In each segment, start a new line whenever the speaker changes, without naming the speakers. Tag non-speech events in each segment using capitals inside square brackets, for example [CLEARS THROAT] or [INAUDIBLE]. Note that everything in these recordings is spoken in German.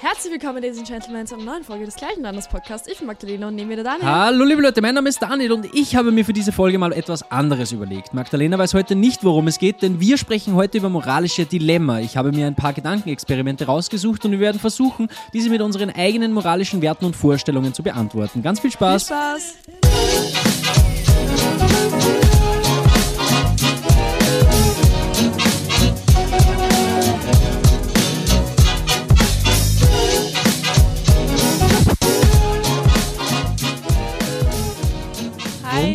Herzlich willkommen, Ladies and Gentlemen, zu einer neuen Folge des gleichen Landes Podcasts. Ich bin Magdalena und nehme wieder Daniel.
Hallo liebe Leute, mein Name ist Daniel und ich habe mir für diese Folge mal etwas anderes überlegt. Magdalena weiß heute nicht, worum es geht, denn wir sprechen heute über moralische Dilemma. Ich habe mir ein paar Gedankenexperimente rausgesucht und wir werden versuchen, diese mit unseren eigenen moralischen Werten und Vorstellungen zu beantworten. Ganz viel Spaß.
Viel Spaß.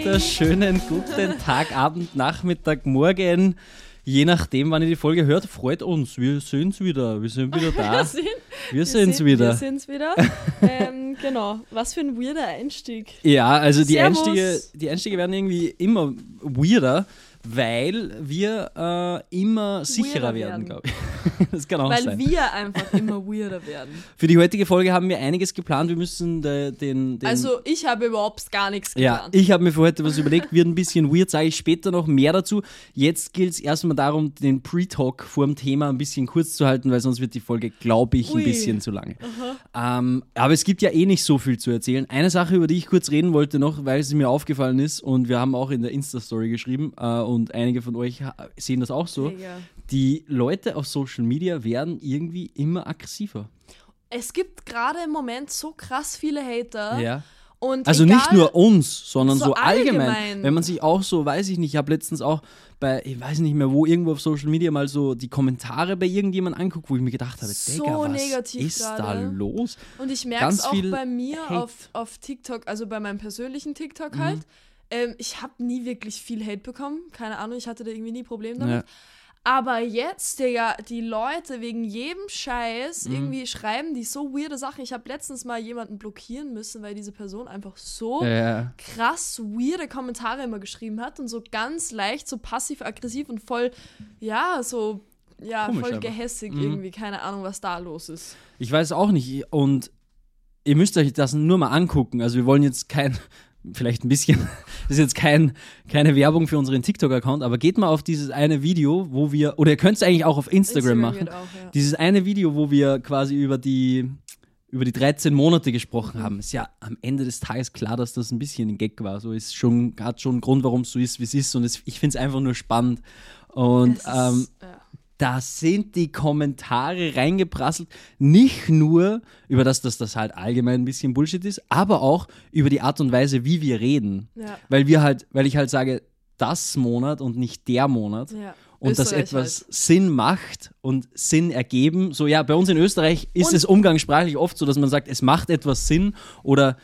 Wunderschönen guten Tag, Abend, Nachmittag, Morgen. Je nachdem, wann ihr die Folge hört, freut uns. Wir sind's wieder. Wir sind wieder [LAUGHS] da.
Wir sind,
Wir sind's
sind,
wieder.
Wir sind's wieder. [LAUGHS] ähm, genau. Was für ein weirder Einstieg.
Ja, also die
Servus.
Einstiege, die Einstiege werden irgendwie immer weirder, weil wir äh, immer sicherer
werden.
werden, glaube ich. [LAUGHS] Das kann auch
Weil
sein.
wir einfach immer weirder werden. [LAUGHS]
Für die heutige Folge haben wir einiges geplant. Wir müssen de, den, den
Also, ich habe überhaupt gar nichts
ja,
geplant.
ich habe mir für heute was überlegt, wird ein bisschen weird, sage ich später noch mehr dazu. Jetzt gilt es erstmal darum, den Pre-Talk vor dem Thema ein bisschen kurz zu halten, weil sonst wird die Folge, glaube ich,
Ui.
ein bisschen zu lange. Ähm, aber es gibt ja eh nicht so viel zu erzählen. Eine Sache, über die ich kurz reden wollte noch, weil sie mir aufgefallen ist und wir haben auch in der Insta-Story geschrieben äh, und einige von euch sehen das auch so.
Digga.
Die Leute auf Social Media werden irgendwie immer aggressiver.
Es gibt gerade im Moment so krass viele Hater.
Ja.
Und
Also
egal,
nicht nur uns, sondern
so
so, allgemein.
allgemein.
Wenn man sich auch so, weiß ich nicht, ich habe letztens auch bei, ich weiß nicht mehr wo, irgendwo auf Social Media mal so die Kommentare bei irgendjemand anguckt, wo ich mir gedacht habe,
So
Digga, was ist da
gerade.
los?
Und ich merke es auch bei mir auf, auf TikTok, also bei meinem persönlichen TikTok
Mhm.
Ähm, ich habe nie wirklich viel Hate bekommen. Keine Ahnung, ich hatte da irgendwie nie Probleme damit.
Ja.
Aber jetzt, Digga, die Leute wegen jedem Scheiß
Mhm.
irgendwie schreiben die so weirde Sachen. Ich habe letztens mal jemanden blockieren müssen, weil diese Person einfach so
Ja.
krass weirde Kommentare immer geschrieben hat und so ganz leicht, so passiv-aggressiv und voll, ja, so, ja,
Komisch
voll gehässig
Mhm.
irgendwie. Keine Ahnung, was da los ist.
Ich weiß auch nicht. Und ihr müsst euch das nur mal angucken. Also wir wollen jetzt kein, vielleicht ein bisschen, [LAUGHS] das ist jetzt kein, keine Werbung für unseren TikTok-Account, aber geht mal auf dieses eine Video, wo wir, oder ihr könnt es eigentlich auch auf Instagram, machen.
geht auch, ja.
Dieses eine Video, wo wir quasi über die, über die 13 Monate gesprochen haben, ist ja am Ende des Tages klar, dass das ein bisschen ein Gag war. So ist schon, hat schon einen Grund, warum es so ist, wie es ist. Und es, ich finde es einfach nur spannend. Und
ist-
ähm,
ja.
Da sind die Kommentare reingeprasselt, nicht nur über das, dass das halt allgemein ein bisschen Bullshit ist, aber auch über die Art und Weise, wie wir reden.
Ja.
Weil wir halt, weil ich halt sage, das Monat und nicht der Monat.
Ja.
Und dass etwas
halt.
Sinn macht und Sinn ergeben. So, ja, bei uns in Österreich ist
Und-
es umgangssprachlich oft so, dass man sagt, es macht etwas Sinn oder,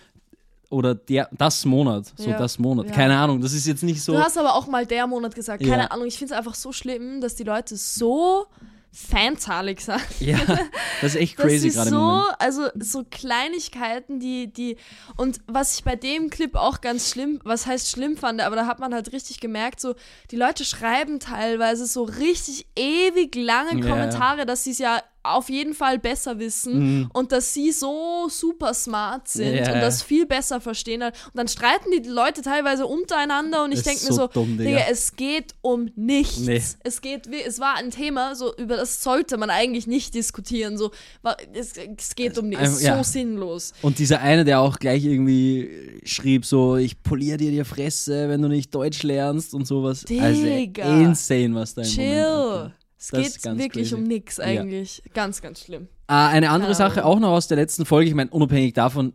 oder der, das Monat. So,
Ja.
das Monat.
Ja.
Keine Ahnung, das ist jetzt nicht so.
Du hast aber auch mal der Monat gesagt. Keine
Ja.
Ahnung, ich finde es einfach so schlimm, dass die Leute so feinzahlig sind.
Ja, [LAUGHS] das ist echt crazy gerade
so, also so Kleinigkeiten, die, die, und was ich bei dem Clip auch ganz schlimm, was heißt schlimm fand, aber da hat man halt richtig gemerkt, so, die Leute schreiben teilweise so richtig ewig lange. Kommentare, dass sie es ja auf jeden Fall besser wissen und dass sie so super smart sind
Mhm. Ja,
und das viel besser verstehen. Und dann streiten die Leute teilweise untereinander und ich denke mir
so
so,
dumm, Digga.
Es geht um nichts.
Nee.
Es geht, es war ein Thema, so über das sollte man eigentlich nicht diskutieren. So, es, es geht um nichts. Es ist
einfach- ja.
so sinnlos.
Und dieser eine, der auch gleich irgendwie schrieb, so, ich poliere dir die Fresse, wenn du nicht Deutsch lernst und sowas.
Digga.
Also insane, was da im Moment
Chill.
abgeht.
Es
Das
geht wirklich
crazy.
um nichts
Ja.
eigentlich. Ganz, ganz schlimm.
Ah, eine andere
Keine
Sache
Ahnung.
auch noch aus der letzten Folge, ich meine, unabhängig davon,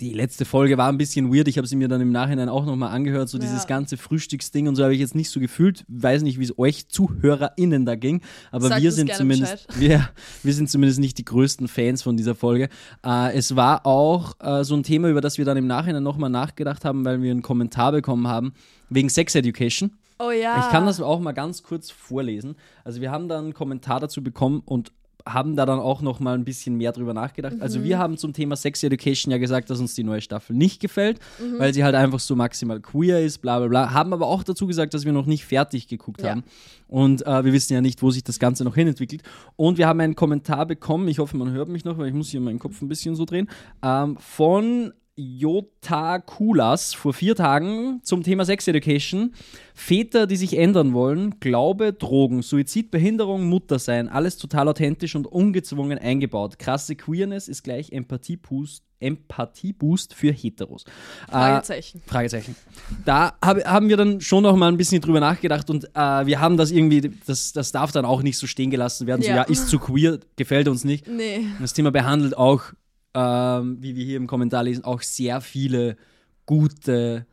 die letzte Folge war ein bisschen weird, ich habe sie mir dann im Nachhinein auch nochmal angehört, so
Ja.
dieses ganze Frühstücksding und so habe ich jetzt nicht so gefühlt, weiß nicht, wie es euch ZuhörerInnen da ging, aber wir sind zumindest, [LAUGHS] wir, wir sind zumindest nicht die größten Fans von dieser Folge. Äh, es war auch äh, so ein Thema, über das wir dann im Nachhinein nochmal nachgedacht haben, weil wir einen Kommentar bekommen haben, wegen Sex Education.
Oh ja.
Ich kann das auch mal ganz kurz vorlesen. Also wir haben dann einen Kommentar dazu bekommen und haben da dann auch noch mal ein bisschen mehr drüber nachgedacht. Also wir haben zum Thema Sex Education ja gesagt, dass uns die neue Staffel nicht gefällt, weil sie halt einfach so maximal queer ist, bla bla bla. Haben aber auch dazu gesagt, dass wir noch nicht fertig geguckt
Ja.
haben. Und äh, wir wissen ja nicht, wo sich das Ganze noch hinentwickelt. Und wir haben einen Kommentar bekommen, ich hoffe, man hört mich noch, weil ich muss hier meinen Kopf ein bisschen so drehen, ähm, von Jota Kulas vor vier Tagen zum Thema Sex Education. Väter, die sich ändern wollen, Glaube, Drogen, Suizid, Behinderung, Muttersein, alles total authentisch und ungezwungen eingebaut. Krasse Queerness ist gleich Empathieboost, Empathieboost für Heteros.
Fragezeichen.
Äh, Fragezeichen. Da hab, haben wir dann schon noch mal ein bisschen drüber nachgedacht und äh, wir haben das irgendwie, das, das darf dann auch nicht so stehen gelassen werden. So,
Ja.
ja, ist zu queer, gefällt uns nicht.
Nee.
Das Thema behandelt auch, ähm, wie wir hier im Kommentar lesen, auch sehr viele gute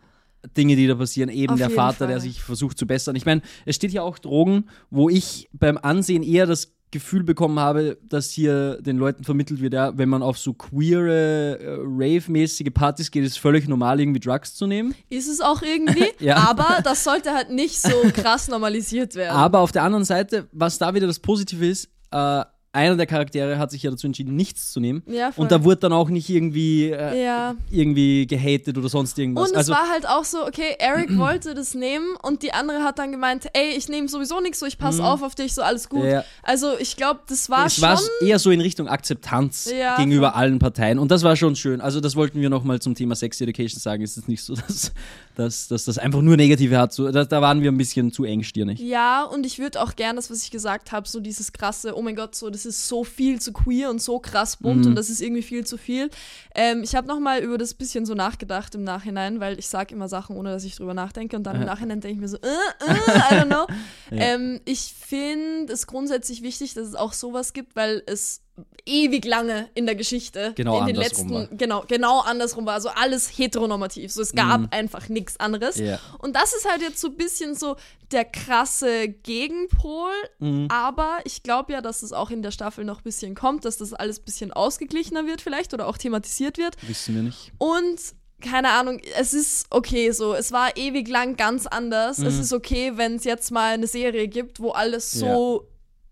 Dinge, die da passieren. Eben
Auf
der Vater,
Fall.
der sich versucht zu bessern. Ich meine, es steht ja auch Drogen, wo ich beim Ansehen eher das Gefühl bekommen habe, dass hier den Leuten vermittelt wird, ja, wenn man auf so queere, äh, rave-mäßige Partys geht, ist es völlig normal, irgendwie Drugs zu nehmen.
Ist es auch irgendwie, [LAUGHS]
Ja.
aber das sollte halt nicht so krass normalisiert werden.
Aber auf der anderen Seite, was da wieder das Positive ist, äh, einer der Charaktere hat sich ja dazu entschieden, nichts zu nehmen.
Ja, voll.
und da wurde dann auch nicht irgendwie, äh,
ja.
irgendwie gehatet oder sonst irgendwas.
Und es
also,
war halt auch so, okay, Eric [CLEARS THROAT] wollte das nehmen und die andere hat dann gemeint, ey, ich nehme sowieso nichts, so ich passe auf auf dich, so alles gut.
Mhm. Ja.
Also ich glaube, das war
es
schon.
war eher so in Richtung Akzeptanz gegenüber allen Parteien. Und das war schon schön. Also, das wollten wir nochmal zum Thema Sex Education sagen. Es ist nicht so, [LAUGHS] dass, dass, dass das einfach nur Negative hat. So, da, da waren wir ein bisschen zu engstirnig.
Ja, und ich würde auch gern das, was ich gesagt habe, so dieses krasse, oh mein Gott, so das ist so viel zu queer und so krass bunt
Mhm.
und das ist irgendwie viel zu viel. Ähm, ich habe nochmal über das bisschen so nachgedacht im Nachhinein, weil ich sage immer Sachen, ohne dass ich drüber nachdenke und dann im
Ja.
Nachhinein denke ich mir so, äh, äh, I don't know. [LAUGHS] ähm, ich finde es grundsätzlich wichtig, dass es auch sowas gibt, weil es ewig lange in der Geschichte
Genau
in den
andersrum
letzten
war.
genau genau andersrum war also alles heteronormativ so es gab
Mhm.
einfach nichts anderes
Ja.
und das ist halt jetzt so ein bisschen so der krasse Gegenpol.
Mhm.
Aber ich glaube ja, dass es auch in der Staffel noch ein bisschen kommt, dass das alles ein bisschen ausgeglichener wird vielleicht oder auch thematisiert wird.
Wissen wir nicht.
Und keine Ahnung, es ist okay so. Es war ewig lang ganz anders. Es ist okay, wenn es jetzt mal eine Serie gibt, wo alles so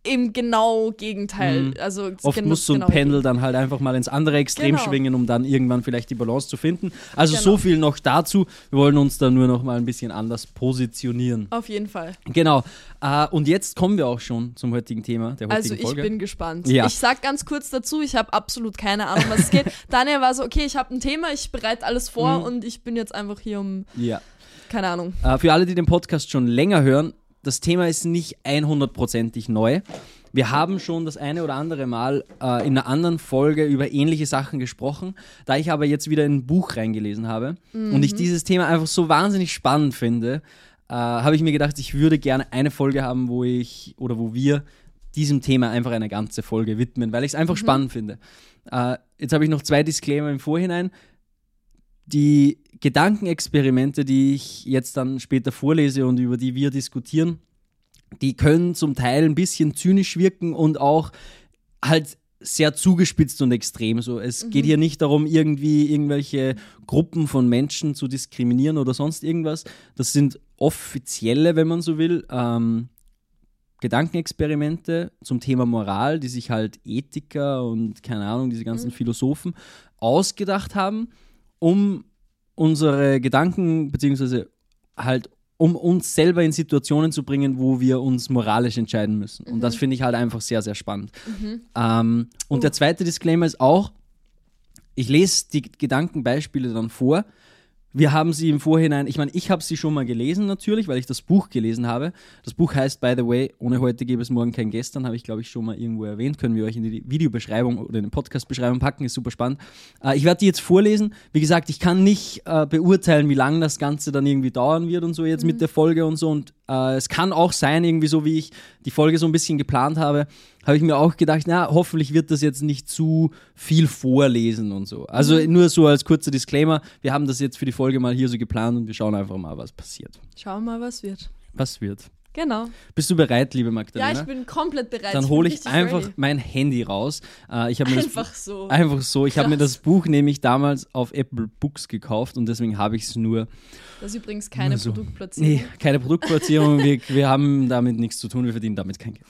im genau Gegenteil,
Mhm.
also
Oft
genau-
muss so ein
genau
Pendel dann halt einfach mal ins andere Extrem
Genau.
schwingen, um dann irgendwann vielleicht die Balance zu finden. Also
Genau.
so viel noch dazu. Wir wollen uns da nur noch mal ein bisschen anders positionieren.
Auf jeden Fall.
Genau. Äh, und jetzt kommen wir auch schon zum heutigen Thema der heutigen
Also ich
Folge.
bin gespannt.
Ja.
Ich sag ganz kurz dazu, ich habe absolut keine Ahnung, was es geht. [LAUGHS] Daniel war so, okay, ich habe ein Thema, ich bereite alles vor
Mhm.
und ich bin jetzt einfach hier um,
ja.
keine Ahnung.
Äh, für alle, die den Podcast schon länger hören, das Thema ist nicht 100%ig neu. Wir haben schon das eine oder andere Mal äh, in einer anderen Folge über ähnliche Sachen gesprochen. Da ich aber jetzt wieder in ein Buch reingelesen habe und ich dieses Thema einfach so wahnsinnig spannend finde, äh, habe ich mir gedacht, ich würde gerne eine Folge haben, wo ich oder wo wir diesem Thema einfach eine ganze Folge widmen, weil ich es einfach spannend finde. Äh, jetzt habe ich noch zwei Disclaimer im Vorhinein die Gedankenexperimente, die ich jetzt dann später vorlese und über die wir diskutieren, die können zum Teil ein bisschen zynisch wirken und auch halt sehr zugespitzt und extrem. So, es geht hier nicht darum, irgendwie irgendwelche Gruppen von Menschen zu diskriminieren oder sonst irgendwas. Das sind offizielle, wenn man so will, ähm, Gedankenexperimente zum Thema Moral, die sich halt Ethiker und keine Ahnung, diese ganzen Philosophen ausgedacht haben, um unsere Gedanken, beziehungsweise halt um uns selber in Situationen zu bringen, wo wir uns moralisch entscheiden müssen. Und das finde ich halt einfach sehr, sehr spannend. Ähm, und der zweite Disclaimer ist auch, ich lese die Gedankenbeispiele dann vor. Wir haben sie im Vorhinein, ich meine, ich habe sie schon mal gelesen natürlich, weil ich das Buch gelesen habe. Das Buch heißt, by the way, ohne heute gäbe es morgen kein Gestern, habe ich glaube ich schon mal irgendwo erwähnt, können wir euch in die Videobeschreibung oder in die Podcast-Beschreibung packen, ist super spannend. Äh, ich werde die jetzt vorlesen. Wie gesagt, ich kann nicht äh, beurteilen, wie lange das Ganze dann irgendwie dauern wird und so jetzt mit der Folge und so. Und äh, es kann auch sein, irgendwie so wie ich die Folge so ein bisschen geplant habe, habe ich mir auch gedacht, na, hoffentlich wird das jetzt nicht zu viel vorlesen und so. Also nur so als kurzer Disclaimer, wir haben das jetzt für die Folge mal hier so geplant und wir schauen einfach mal, was passiert.
Schauen wir mal, was wird.
Was wird?
Genau.
Bist du bereit, liebe
Ja,
Magdalena?
ich bin komplett bereit.
Dann hole ich
richtig
einfach
ready.
mein Handy raus. Äh, ich habe mir das
Einfach so.
Einfach so. Ich habe mir das Buch nämlich damals auf Apple Books gekauft und deswegen habe ich es nur.
Das ist übrigens keine
so.
Produktplatzierung.
Nee, keine Produktplatzierung. wir, wir haben damit nichts zu tun. Wir verdienen damit kein Geld.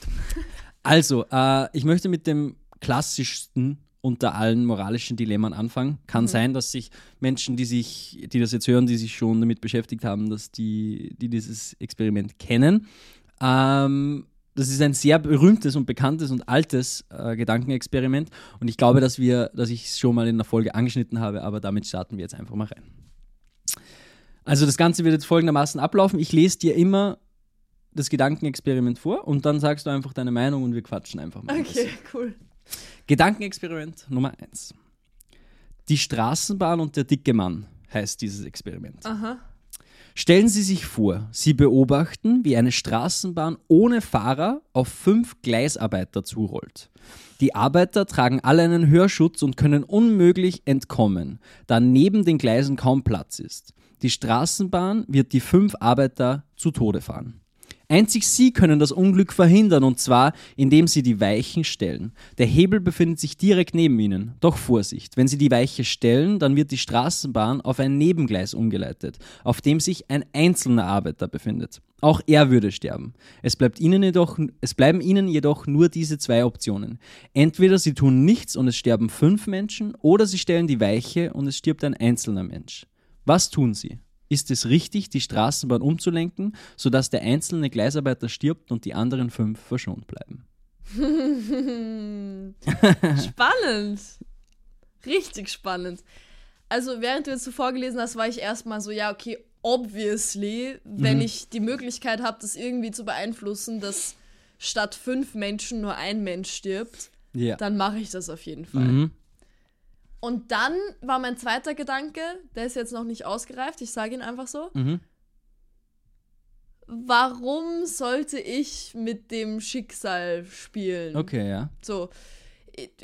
Also, äh, ich möchte mit dem klassischsten unter allen moralischen Dilemmen anfangen. Kann sein, dass sich Menschen, die sich, die das jetzt hören, die sich schon damit beschäftigt haben, dass die, die dieses Experiment kennen. Ähm, das ist ein sehr berühmtes und bekanntes und altes äh, Gedankenexperiment. Und ich glaube, dass wir, dass ich es schon mal in der Folge angeschnitten habe, aber damit starten wir jetzt einfach mal rein. Also das Ganze wird jetzt folgendermaßen ablaufen. Ich lese dir immer das Gedankenexperiment vor und dann sagst du einfach deine Meinung und wir quatschen einfach mal.
Okay, cool.
Gedankenexperiment Nummer 1. Die Straßenbahn und der dicke Mann heißt dieses Experiment.
Aha.
Stellen Sie sich vor, Sie beobachten, wie eine Straßenbahn ohne Fahrer auf fünf Gleisarbeiter zurollt. Die Arbeiter tragen alle einen Hörschutz und können unmöglich entkommen, da neben den Gleisen kaum Platz ist. Die Straßenbahn wird die fünf Arbeiter zu Tode fahren. Einzig sie können das Unglück verhindern und zwar, indem sie die Weichen stellen. Der Hebel befindet sich direkt neben ihnen. Doch Vorsicht, wenn sie die Weiche stellen, dann wird die Straßenbahn auf ein Nebengleis umgeleitet, auf dem sich ein einzelner Arbeiter befindet. Auch er würde sterben. Es, bleibt ihnen jedoch, es bleiben ihnen jedoch nur diese zwei Optionen. Entweder sie tun nichts und es sterben fünf Menschen, oder sie stellen die Weiche und es stirbt ein einzelner Mensch. Was tun sie? Ist es richtig, die Straßenbahn umzulenken, sodass der einzelne Gleisarbeiter stirbt und die anderen fünf verschont bleiben? [LAUGHS]
spannend. Richtig spannend. Also, während du jetzt so vorgelesen hast, war ich erstmal so, ja, okay, obviously, wenn
Mhm.
ich die Möglichkeit habe, das irgendwie zu beeinflussen, dass statt fünf Menschen nur ein Mensch stirbt,
Ja.
dann mache ich das auf jeden Fall.
Mhm.
Und dann war mein zweiter Gedanke, der ist jetzt noch nicht ausgereift, ich sage ihn einfach so.
Mhm.
Warum sollte ich mit dem Schicksal spielen?
Okay, ja.
So.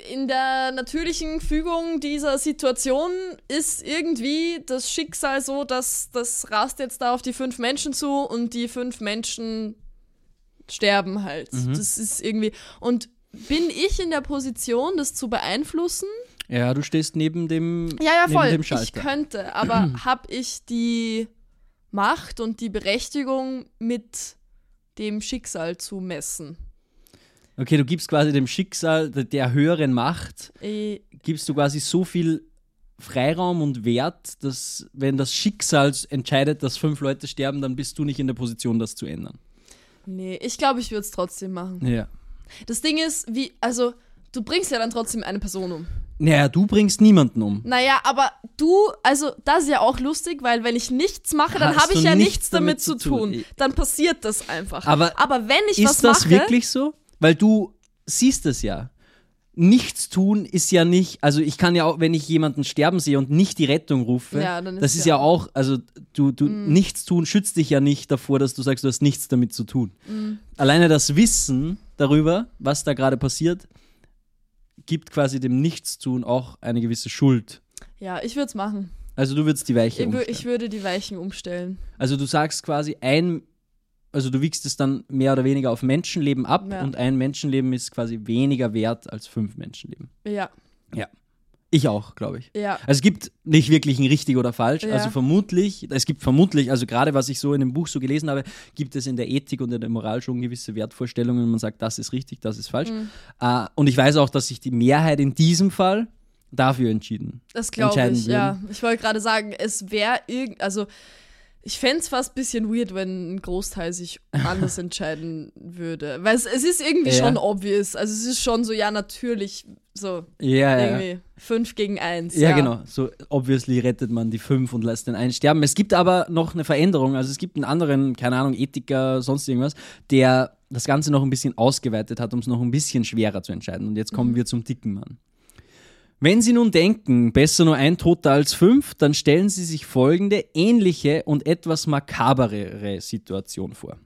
In der natürlichen Fügung dieser Situation ist irgendwie das Schicksal so, dass das rast jetzt da auf die fünf Menschen zu und die fünf Menschen sterben halt.
Mhm.
Das ist irgendwie. Und bin ich in der Position, das zu beeinflussen?
Ja, du stehst neben dem,
Ja, ja,
neben
voll. Ich könnte, aber habe ich die Macht und die Berechtigung, mit dem Schicksal zu messen?
Okay, du gibst quasi dem Schicksal der, höheren Macht,
Ich,
gibst du quasi so viel Freiraum und Wert, dass wenn das Schicksal entscheidet, dass fünf Leute sterben, dann bist du nicht in der Position, das zu ändern.
nee, ich glaube, ich würde es trotzdem machen.
Ja.
Das Ding ist, wie, also, du bringst ja dann trotzdem eine Person um.
Naja, du bringst niemanden um.
Naja, aber du, also, das ist ja auch lustig, weil wenn ich nichts mache, dann habe ich ja
nichts
damit
damit
zu
tun.
tun. Dann passiert das einfach.
Aber
aber wenn ich was
Ist das
mache,
wirklich so? Weil du siehst es ja. Nichts tun ist ja nicht, also ich kann ja auch, wenn ich jemanden sterben sehe und nicht die Rettung rufe,
Ja, ist
das ist
ja-
ja auch, also du, du
Mm.
nichts tun schützt dich ja nicht davor, dass du sagst, du hast nichts damit zu tun.
Mm.
Alleine das Wissen darüber, was da gerade passiert, gibt quasi dem Nichtstun auch eine gewisse Schuld.
ja, ich würde es machen.
Also du würdest die Weiche
Ich,
umstellen.
ich würde die Weichen umstellen.
Also du sagst quasi ein, also du wiegst es dann mehr oder weniger auf Menschenleben ab
Ja.
und ein Menschenleben ist quasi weniger wert als fünf Menschenleben.
Ja,
Ich auch, glaube ich.
ja.
Also es gibt nicht wirklich ein richtig oder falsch.
Ja.
Also vermutlich, es gibt vermutlich, also gerade was ich so in dem Buch so gelesen habe, gibt es in der Ethik und in der Moral schon gewisse Wertvorstellungen. Man sagt, das ist richtig, das ist falsch.
Mhm.
Äh, und ich weiß auch, dass sich die Mehrheit in diesem Fall dafür entschieden.
Das glaube ich, ja. Ich wollte gerade sagen, es wäre irgend, also ich fände es fast ein bisschen weird, wenn ein Großteil sich anders [LAUGHS] entscheiden würde. Weil es, es ist irgendwie
Ja.
schon obvious. Also es ist schon so, ja, natürlich, so
Ja, ja.
irgendwie fünf gegen eins.
Ja, genau. So obviously rettet man die fünf und lässt den einen sterben. Es gibt aber noch eine Veränderung. Also es gibt einen anderen, keine Ahnung, Ethiker, sonst irgendwas, der das Ganze noch ein bisschen ausgeweitet hat, um es noch ein bisschen schwerer zu entscheiden. Und jetzt kommen wir zum dicken Mann. Wenn Sie nun denken, besser nur ein Toter als fünf, dann stellen Sie sich folgende ähnliche und etwas makaberere Situation vor.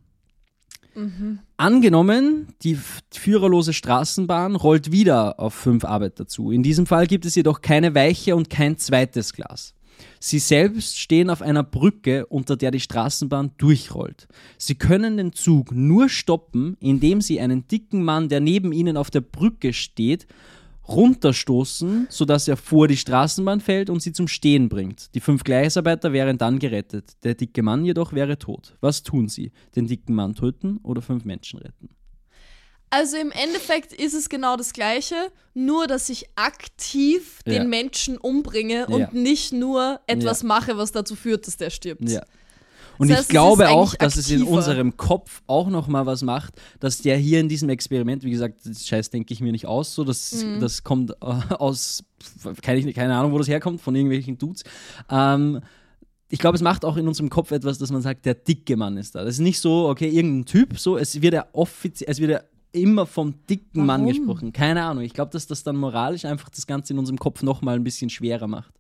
Angenommen, die führerlose Straßenbahn rollt wieder auf fünf Arbeiter zu. In diesem Fall gibt es jedoch keine Weiche und kein zweites Glas. Sie selbst stehen auf einer Brücke, unter der die Straßenbahn durchrollt. Sie können den Zug nur stoppen, indem sie einen dicken Mann, der neben ihnen auf der Brücke steht, runterstoßen, sodass er vor die Straßenbahn fällt und sie zum Stehen bringt. Die fünf Gleisarbeiter wären dann gerettet. Der dicke Mann jedoch wäre tot. Was tun sie? Den dicken Mann töten oder fünf Menschen retten?
Also im Endeffekt ist es genau das Gleiche, nur dass ich aktiv
Ja.
den Menschen umbringe und
Ja.
nicht nur etwas mache, was dazu führt, dass der stirbt.
Ja. Und
Das heißt,
ich glaube auch, dass es in
aktiver.
unserem Kopf auch noch mal was macht, dass der hier in diesem Experiment, wie gesagt, das Scheiß denke ich mir nicht aus, so das,
Mhm.
das kommt äh, aus, keine, keine Ahnung, wo das herkommt, von irgendwelchen Dudes. Ähm, ich glaube, es macht auch in unserem Kopf etwas, dass man sagt, der dicke Mann ist da. Das ist nicht so, okay, irgendein Typ, so, es wird ja offiziell, es wird ja immer vom dicken Mann
Warum?
gesprochen. Keine Ahnung. Ich glaube, dass das dann moralisch einfach das Ganze in unserem Kopf noch mal ein bisschen schwerer macht.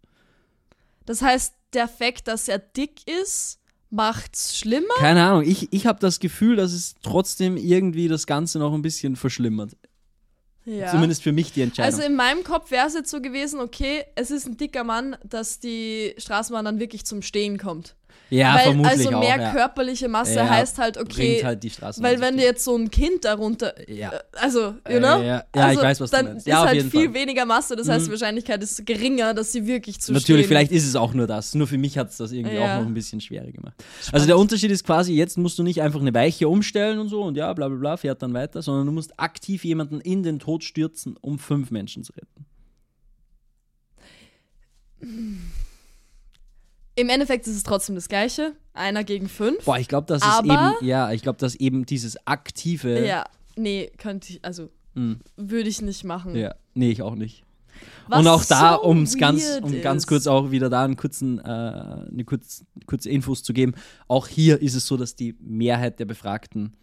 Das heißt, der Fakt, dass er dick ist, macht's schlimmer?
Keine Ahnung, ich, ich habe das Gefühl, dass es trotzdem irgendwie das Ganze noch ein bisschen verschlimmert.
Ja.
Zumindest für mich die Entscheidung.
Also in meinem Kopf wäre es jetzt so gewesen, okay, es ist ein dicker Mann, dass die Straßenbahn dann wirklich zum Stehen kommt.
Ja,
weil
vermutlich
also
auch.
mehr
ja.
körperliche Masse
Ja,
heißt halt, okay,
halt
weil wenn dir jetzt so ein Kind darunter,
Ja.
äh, also, you know?
ja, ja, ich
also,
weiß, was du
dann
meinst.
ist halt viel
Fall.
weniger Masse, das heißt,
Mhm.
die Wahrscheinlichkeit ist geringer, dass sie wirklich zu
Natürlich, vielleicht ist es auch nur das. Nur für mich hat es das irgendwie auch noch ein bisschen schwerer gemacht. Also der Unterschied ist quasi, jetzt musst du nicht einfach eine Weiche umstellen und so und ja, bla bla bla, fährt dann weiter, sondern du musst aktiv jemanden in den Tod stürzen, um fünf Menschen zu retten. [LAUGHS]
Im Endeffekt ist es trotzdem das Gleiche. Einer gegen fünf.
Boah, ich glaube, das ist eben, ja, ich glaube, dass eben dieses aktive,
Ja, nee, könnte ich, also
Hm.
würde ich nicht machen.
ja, nee, ich auch nicht.
Was
und auch da,
so
um's ganz, um ganz kurz auch wieder da einen kurzen, äh, eine kurz, kurze Infos zu geben, auch hier ist es so, dass die Mehrheit der Befragten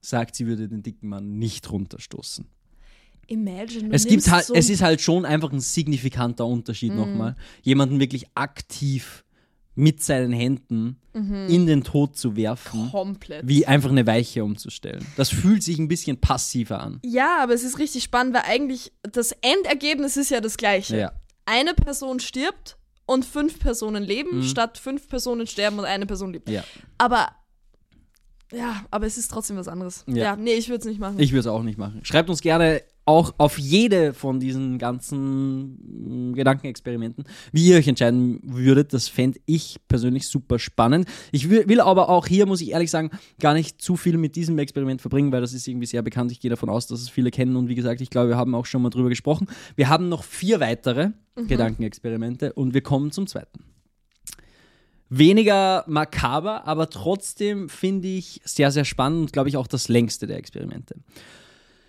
sagt, sie würde den dicken Mann nicht runterstoßen.
Imagine,
Es gibt halt,
so
es ist halt schon einfach ein signifikanter Unterschied nochmal, jemanden wirklich aktiv mit seinen Händen in den Tod zu werfen,
komplett.
wie einfach eine Weiche umzustellen. Das fühlt sich ein bisschen passiver an.
Ja, aber es ist richtig spannend, weil eigentlich das Endergebnis ist ja das gleiche.
Ja.
Eine Person stirbt und fünf Personen leben, statt fünf Personen sterben und eine Person lebt.
Mhm. Ja.
Aber ja, aber es ist trotzdem was anderes.
Ja.
Ja, nee, ich würde es nicht machen.
Ich würde es auch nicht machen. Schreibt uns gerne auch auf jede von diesen ganzen mm, Gedankenexperimenten, wie ihr euch entscheiden würdet. Das fände ich persönlich super spannend. Ich will, will aber auch hier, muss ich ehrlich sagen, gar nicht zu viel mit diesem Experiment verbringen, weil das ist irgendwie sehr bekannt. Ich gehe davon aus, dass es viele kennen und wie gesagt, ich glaube, wir haben auch schon mal drüber gesprochen. Wir haben noch vier weitere Gedankenexperimente und wir kommen zum zweiten. Weniger makaber, aber trotzdem finde ich sehr, sehr spannend und glaube ich auch das längste der Experimente.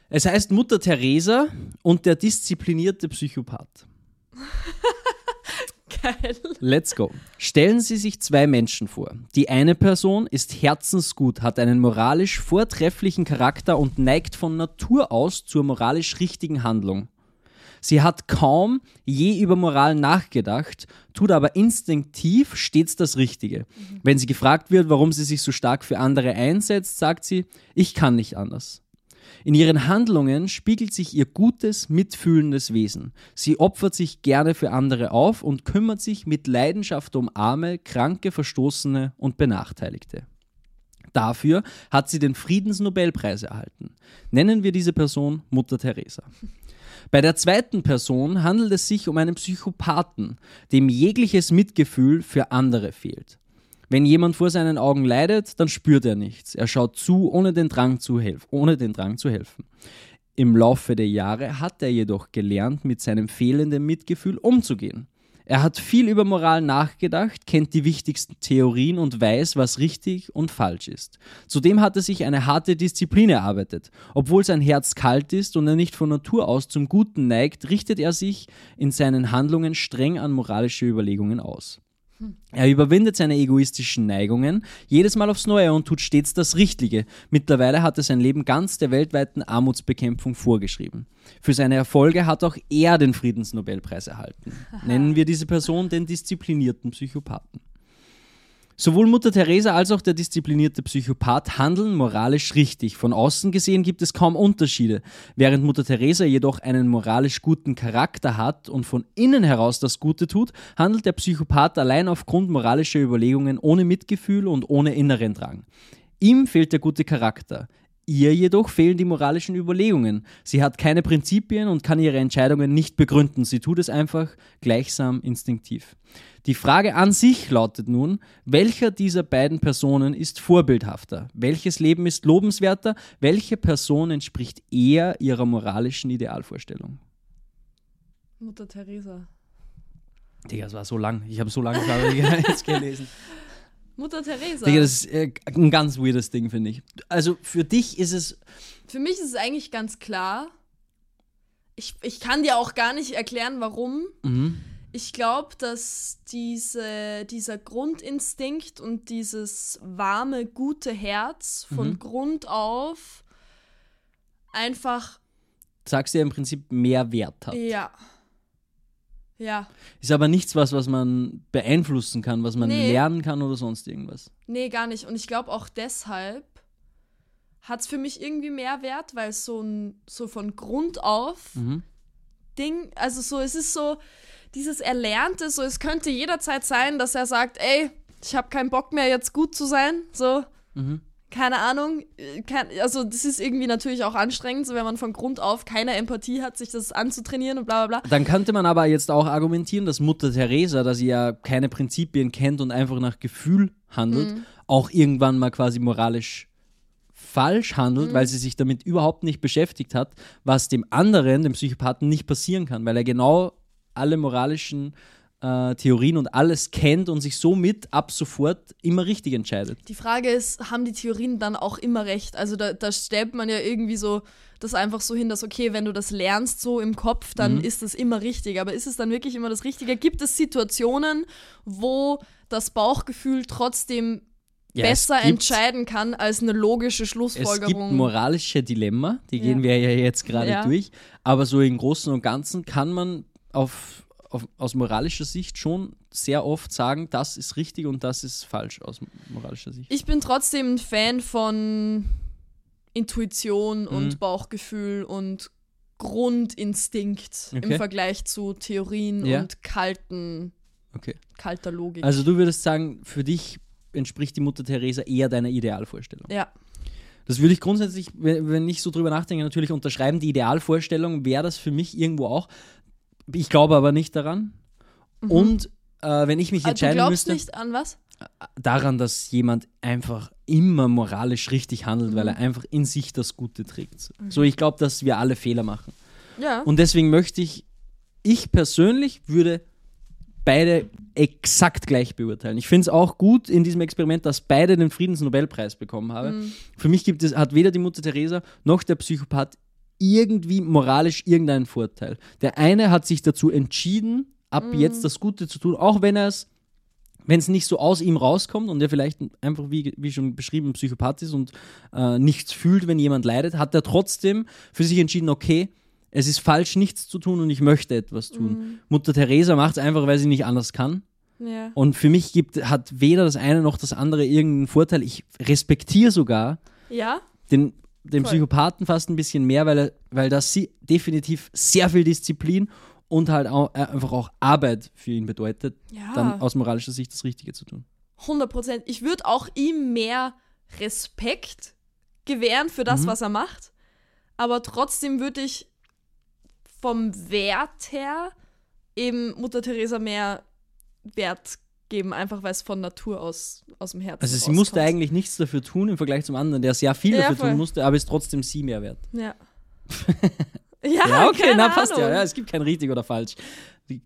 Es heißt Mutter Teresa und der disziplinierte Psychopath. [LAUGHS]
Geil.
Let's go. Stellen Sie sich zwei Menschen vor. Die eine Person ist herzensgut, hat einen moralisch vortrefflichen Charakter und neigt von Natur aus zur moralisch richtigen Handlung. Sie hat kaum je über Moral nachgedacht, tut aber instinktiv stets das Richtige. Wenn sie gefragt wird, warum sie sich so stark für andere einsetzt, sagt sie, ich kann nicht anders. In ihren Handlungen spiegelt sich ihr gutes, mitfühlendes Wesen. Sie opfert sich gerne für andere auf und kümmert sich mit Leidenschaft um Arme, Kranke, Verstoßene und Benachteiligte. Dafür hat sie den Friedensnobelpreis erhalten. Nennen wir diese Person Mutter Teresa. Bei der zweiten Person handelt es sich um einen Psychopathen, dem jegliches Mitgefühl für andere fehlt. Wenn jemand vor seinen Augen leidet, dann spürt er nichts. Er schaut zu, ohne den Drang zu, helf ohne den Drang zu helfen. Im Laufe der Jahre hat er jedoch gelernt, mit seinem fehlenden Mitgefühl umzugehen. Er hat viel über Moral nachgedacht, kennt die wichtigsten Theorien und weiß, was richtig und falsch ist. Zudem hat er sich eine harte Disziplin erarbeitet. Obwohl sein Herz kalt ist und er nicht von Natur aus zum Guten neigt, richtet er sich in seinen Handlungen streng an moralische Überlegungen aus. Er überwindet seine egoistischen Neigungen jedes Mal aufs Neue und tut stets das Richtige. Mittlerweile hat er sein Leben ganz der weltweiten Armutsbekämpfung vorgeschrieben. Für seine Erfolge hat auch er den Friedensnobelpreis erhalten. Nennen wir diese Person den disziplinierten Psychopathen. Sowohl Mutter Teresa als auch der disziplinierte Psychopath handeln moralisch richtig. Von außen gesehen gibt es kaum Unterschiede. Während Mutter Teresa jedoch einen moralisch guten Charakter hat und von innen heraus das Gute tut, handelt der Psychopath allein aufgrund moralischer Überlegungen ohne Mitgefühl und ohne inneren Drang. Ihm fehlt der gute Charakter. Ihr jedoch fehlen die moralischen Überlegungen. Sie hat keine Prinzipien und kann ihre Entscheidungen nicht begründen. Sie tut es einfach gleichsam instinktiv. Die Frage an sich lautet nun, welcher dieser beiden Personen ist vorbildhafter? Welches Leben ist lobenswerter? Welche Person entspricht eher ihrer moralischen Idealvorstellung?
Mutter Teresa.
Digga, das war so lang. Ich habe so lange gerade [LAUGHS] jetzt gelesen.
Mutter Teresa.
Digga, das ist äh, ein ganz weirdes Ding, finde ich. Also für dich ist es.
Für mich ist es eigentlich ganz klar. Ich, ich kann dir auch gar nicht erklären, warum.
Mhm.
Ich glaube, dass diese, dieser Grundinstinkt und dieses warme, gute Herz von
Mhm.
Grund auf einfach,
Sagst du ja im Prinzip mehr Wert hat.
ja. Ja.
Ist aber nichts was, was man beeinflussen kann, was man
Nee.
lernen kann oder sonst irgendwas.
Nee, gar nicht. Und ich glaube auch deshalb hat es für mich irgendwie mehr Wert, weil es so ein, so von Grund auf
Mhm.
Ding, also so, es ist so dieses Erlernte, so es könnte jederzeit sein, dass er sagt, ey, ich habe keinen Bock mehr, jetzt gut zu sein, so,
Mhm.
Keine Ahnung, äh, kein, also das ist irgendwie natürlich auch anstrengend, so wenn man von Grund auf keine Empathie hat, sich das anzutrainieren und bla bla bla.
Dann könnte man aber jetzt auch argumentieren, dass Mutter Teresa, da sie ja keine Prinzipien kennt und einfach nach Gefühl handelt,
Mhm.
auch irgendwann mal quasi moralisch falsch handelt,
Mhm.
weil sie sich damit überhaupt nicht beschäftigt hat, was dem anderen, dem Psychopathen, nicht passieren kann, weil er genau alle moralischen äh, Theorien und alles kennt und sich somit ab sofort immer richtig entscheidet.
Die Frage ist, haben die Theorien dann auch immer recht? Also da, da stellt man ja irgendwie so das einfach so hin, dass okay, wenn du das lernst so im Kopf, dann
Mhm.
ist das immer richtig. Aber ist es dann wirklich immer das Richtige? Gibt es Situationen, wo das Bauchgefühl trotzdem
Ja, es
besser
gibt-
entscheiden kann als eine logische
Es gibt
Schlussfolgerung?
moralische Dilemma, die
Ja.
gehen wir ja jetzt gerade
Ja.
durch. Aber so im Großen und Ganzen kann man auf, auf, aus moralischer Sicht schon sehr oft sagen, das ist richtig und das ist falsch aus moralischer Sicht.
ich bin trotzdem ein Fan von Intuition
Mhm.
und Bauchgefühl und Grundinstinkt
Okay.
im Vergleich zu Theorien
Ja.
und kalten,
Okay.
kalter Logik.
Also du würdest sagen, für dich entspricht die Mutter Teresa eher deiner Idealvorstellung.
ja.
Das würde ich grundsätzlich, wenn wenn ich so drüber nachdenke, natürlich unterschreiben. Die Idealvorstellung wäre das für mich irgendwo auch. Ich glaube aber nicht daran. Und äh, wenn ich mich
Ah, Du
entscheiden
glaubst
müsste,
nicht an was?
daran, dass jemand einfach immer moralisch richtig handelt,
Mhm.
weil er einfach in sich das Gute trägt. So, ich glaube, dass wir alle Fehler machen.
Ja.
Und deswegen möchte ich, ich persönlich würde beide exakt gleich beurteilen. Ich finde es auch gut in diesem Experiment, dass beide den Friedensnobelpreis bekommen haben.
Mhm.
Für mich gibt es, hat weder die Mutter Teresa noch der Psychopath irgendwie moralisch irgendeinen Vorteil. Der eine hat sich dazu entschieden, ab
Mhm.
jetzt das Gute zu tun, auch wenn er es wenn es nicht so aus ihm rauskommt und er vielleicht einfach, wie, wie schon beschrieben, Psychopath ist und äh, nichts fühlt, wenn jemand leidet, hat er trotzdem für sich entschieden, okay, es ist falsch, nichts zu tun und ich möchte etwas tun.
Mhm.
Mutter Teresa macht es einfach, weil sie nicht anders kann.
ja.
Und für mich gibt, hat weder das eine noch das andere irgendeinen Vorteil. Ich respektiere sogar
Ja.
den, den
Voll.
Psychopathen fast ein bisschen mehr, weil, er, weil das sie definitiv sehr viel Disziplin und halt auch, äh, einfach auch Arbeit für ihn bedeutet,
Ja.
dann aus moralischer Sicht das Richtige zu tun.
100 Prozent. Ich würde auch ihm mehr Respekt gewähren für das,
Mhm.
was er macht. Aber trotzdem würde ich vom Wert her eben Mutter Teresa mehr Wert geben, einfach weil es von Natur aus aus dem Herzen
Also sie musste
rauskommt.
eigentlich nichts dafür tun im Vergleich zum anderen, der sehr viel
Ja,
dafür
voll.
tun musste, aber ist trotzdem sie mehr wert.
Ja. [LAUGHS] ja,
Ja, okay,
keine
na passt ja.
Ahnung.
ja. Es gibt kein richtig oder falsch.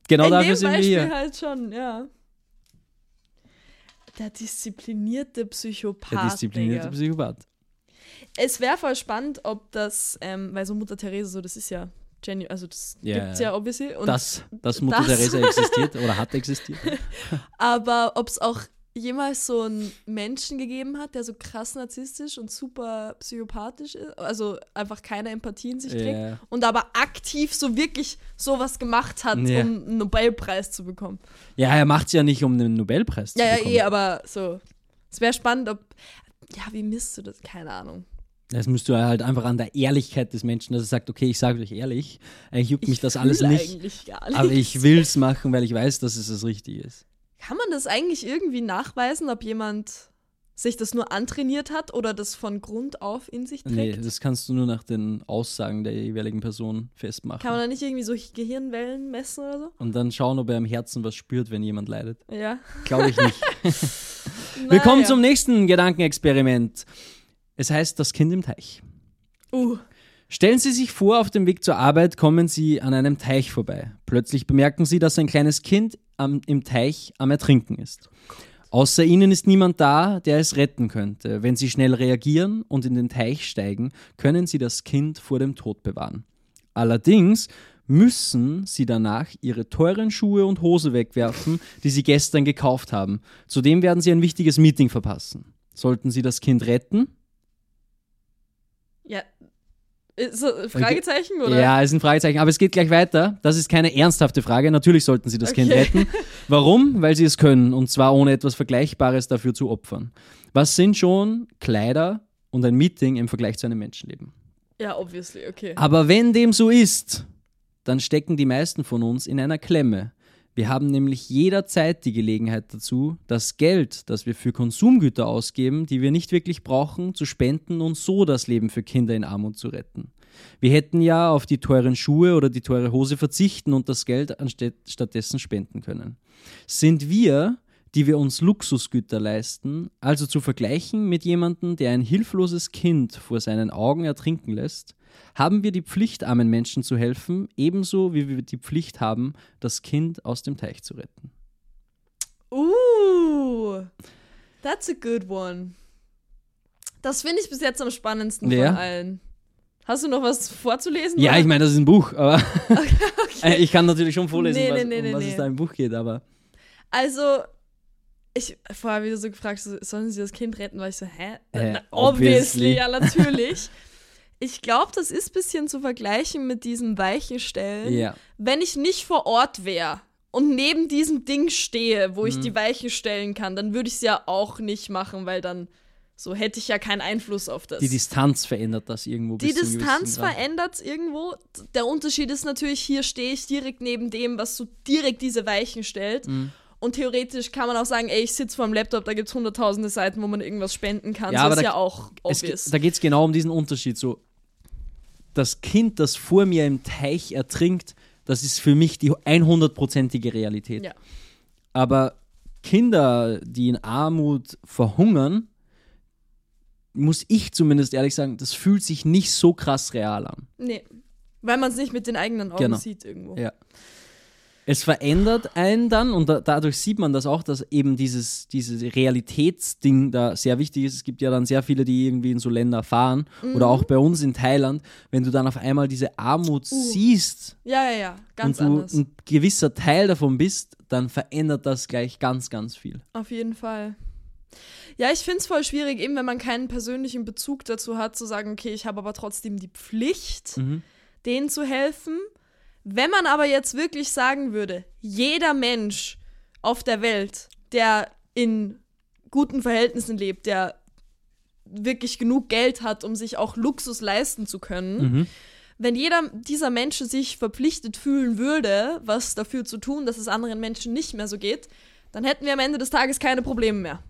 Genau
In
dafür sind wir
Beispiel
hier.
halt schon, ja. Der disziplinierte Psychopath.
Der disziplinierte
Digga.
Psychopath.
Es wäre voll spannend, ob das, ähm, weil so Mutter Teresa, so, das ist ja genu also das
Ja,
gibt's ja obviously. Und,
Dass, dass Mutter
das-
Teresa existiert oder hat [LAUGHS] existiert.
aber ob es auch jemals so einen Menschen gegeben hat, der so krass narzisstisch und super psychopathisch ist, also einfach keine Empathie in sich trägt
Ja.
und aber aktiv so wirklich sowas gemacht hat,
Ja.
um einen Nobelpreis zu bekommen.
ja, er macht es ja nicht, um einen Nobelpreis zu
Ja, ja,
bekommen.
eh, aber so. Es wäre spannend, ob. Ja, wie misst du das? Keine Ahnung.
Das müsst du halt einfach an der Ehrlichkeit des Menschen, dass er sagt, okay, ich sage euch ehrlich, eigentlich juckt mich
Ich
das alles nicht, aber ich will es machen, weil ich weiß, dass es das Richtige ist.
Kann man das eigentlich irgendwie nachweisen, ob jemand sich das nur antrainiert hat oder das von Grund auf in sich
Nee,
trägt?
das kannst du nur nach den Aussagen der jeweiligen Person festmachen.
Kann man da nicht irgendwie so Gehirnwellen messen oder so?
Und dann schauen, ob er im Herzen was spürt, wenn jemand leidet.
Ja.
Glaube ich nicht. [LAUGHS] Wir kommen
Naja.
zum nächsten Gedankenexperiment. Es heißt das Kind im Teich.
Uh.
Stellen Sie sich vor, auf dem Weg zur Arbeit kommen Sie an einem Teich vorbei. Plötzlich bemerken Sie, dass ein kleines Kind am, im Teich am Ertrinken ist. Außer ihnen ist niemand da, der es retten könnte. Wenn sie schnell reagieren und in den Teich steigen, können sie das Kind vor dem Tod bewahren. Allerdings müssen sie danach ihre teuren Schuhe und Hose wegwerfen, die sie gestern gekauft haben. Zudem werden sie ein wichtiges Meeting verpassen. Sollten sie das Kind retten?
Ja. Ist so, Fragezeichen, oder?
Ja, ist ein Fragezeichen. Aber es geht gleich weiter. Das ist keine ernsthafte Frage. Natürlich sollten sie das Kind
Okay.
retten. [LAUGHS] Warum? Weil sie es können. Und zwar ohne etwas Vergleichbares dafür zu opfern. Was sind schon Kleider und ein Meeting im Vergleich zu einem Menschenleben?
Ja, obviously, okay.
Aber wenn dem so ist, dann stecken die meisten von uns in einer Klemme. Wir haben nämlich jederzeit die Gelegenheit dazu, das Geld, das wir für Konsumgüter ausgeben, die wir nicht wirklich brauchen, zu spenden und so das Leben für Kinder in Armut zu retten. Wir hätten ja auf die teuren Schuhe oder die teure Hose verzichten und das Geld anstatt- stattdessen spenden können. Sind wir, die wir uns Luxusgüter leisten, also zu vergleichen mit jemandem, der ein hilfloses Kind vor seinen Augen ertrinken lässt, haben wir die Pflicht, armen Menschen zu helfen, ebenso wie wir die Pflicht haben, das Kind aus dem Teich zu retten.
Uh, that's a good one. Das finde ich bis jetzt am spannendsten
Ja.
von allen. Hast du noch was vorzulesen?
Ja,
oder?
ich meine, das ist ein Buch, aber [LAUGHS] Äh, ich kann natürlich schon vorlesen,
Nee,
was,
nee, nee,
um was es da im Buch geht, aber
Also, ich vorher wieder so gefragt, so, sollen sie das Kind retten? War ich so, hä?
Äh,
Na,
obviously.
ja, natürlich. [LAUGHS] ich glaube, das ist ein bisschen zu vergleichen mit diesen weichen Stellen.
ja.
Wenn ich nicht vor Ort wäre und neben diesem Ding stehe, wo
Mhm.
ich die Weichen stellen kann, dann würde ich es ja auch nicht machen, weil dann so hätte ich ja keinen Einfluss auf das.
Die Distanz verändert das irgendwo.
Die Distanz verändert es irgendwo. Der Unterschied ist natürlich, hier stehe ich direkt neben dem, was so direkt diese Weichen stellt.
Mhm.
Und theoretisch kann man auch sagen, ey, ich sitze vor dem Laptop, da gibt es hunderttausende Seiten, wo man irgendwas spenden kann.
Ja,
so
aber
ist
da-
ja auch
Es,
obvious.
ge- da geht es genau um diesen Unterschied. So, das Kind, das vor mir im Teich ertrinkt, das ist für mich die 100%ige Realität.
Ja.
Aber Kinder, die in Armut verhungern, muss ich zumindest ehrlich sagen, das fühlt sich nicht so krass real an.
nee, weil man es nicht mit den eigenen Augen
Genau.
sieht irgendwo.
Ja. Es verändert einen dann und da, dadurch sieht man das auch, dass eben dieses, dieses Realitätsding da sehr wichtig ist. Es gibt ja dann sehr viele, die irgendwie in so Länder fahren oder auch bei uns in Thailand, wenn du dann auf einmal diese Armut siehst
Ja, ja, ja, ganz
und du
anders.
ein gewisser Teil davon bist, dann verändert das gleich ganz, ganz viel.
Auf jeden Fall. Ja, ich finde es voll schwierig, eben wenn man keinen persönlichen Bezug dazu hat, zu sagen, okay, ich habe aber trotzdem die Pflicht,
Mhm.
denen zu helfen. Wenn man aber jetzt wirklich sagen würde, jeder Mensch auf der Welt, der in guten Verhältnissen lebt, der wirklich genug Geld hat, um sich auch Luxus leisten zu können,
Mhm.
wenn jeder dieser Menschen sich verpflichtet fühlen würde, was dafür zu tun, dass es anderen Menschen nicht mehr so geht, dann hätten wir am Ende des Tages keine Probleme mehr.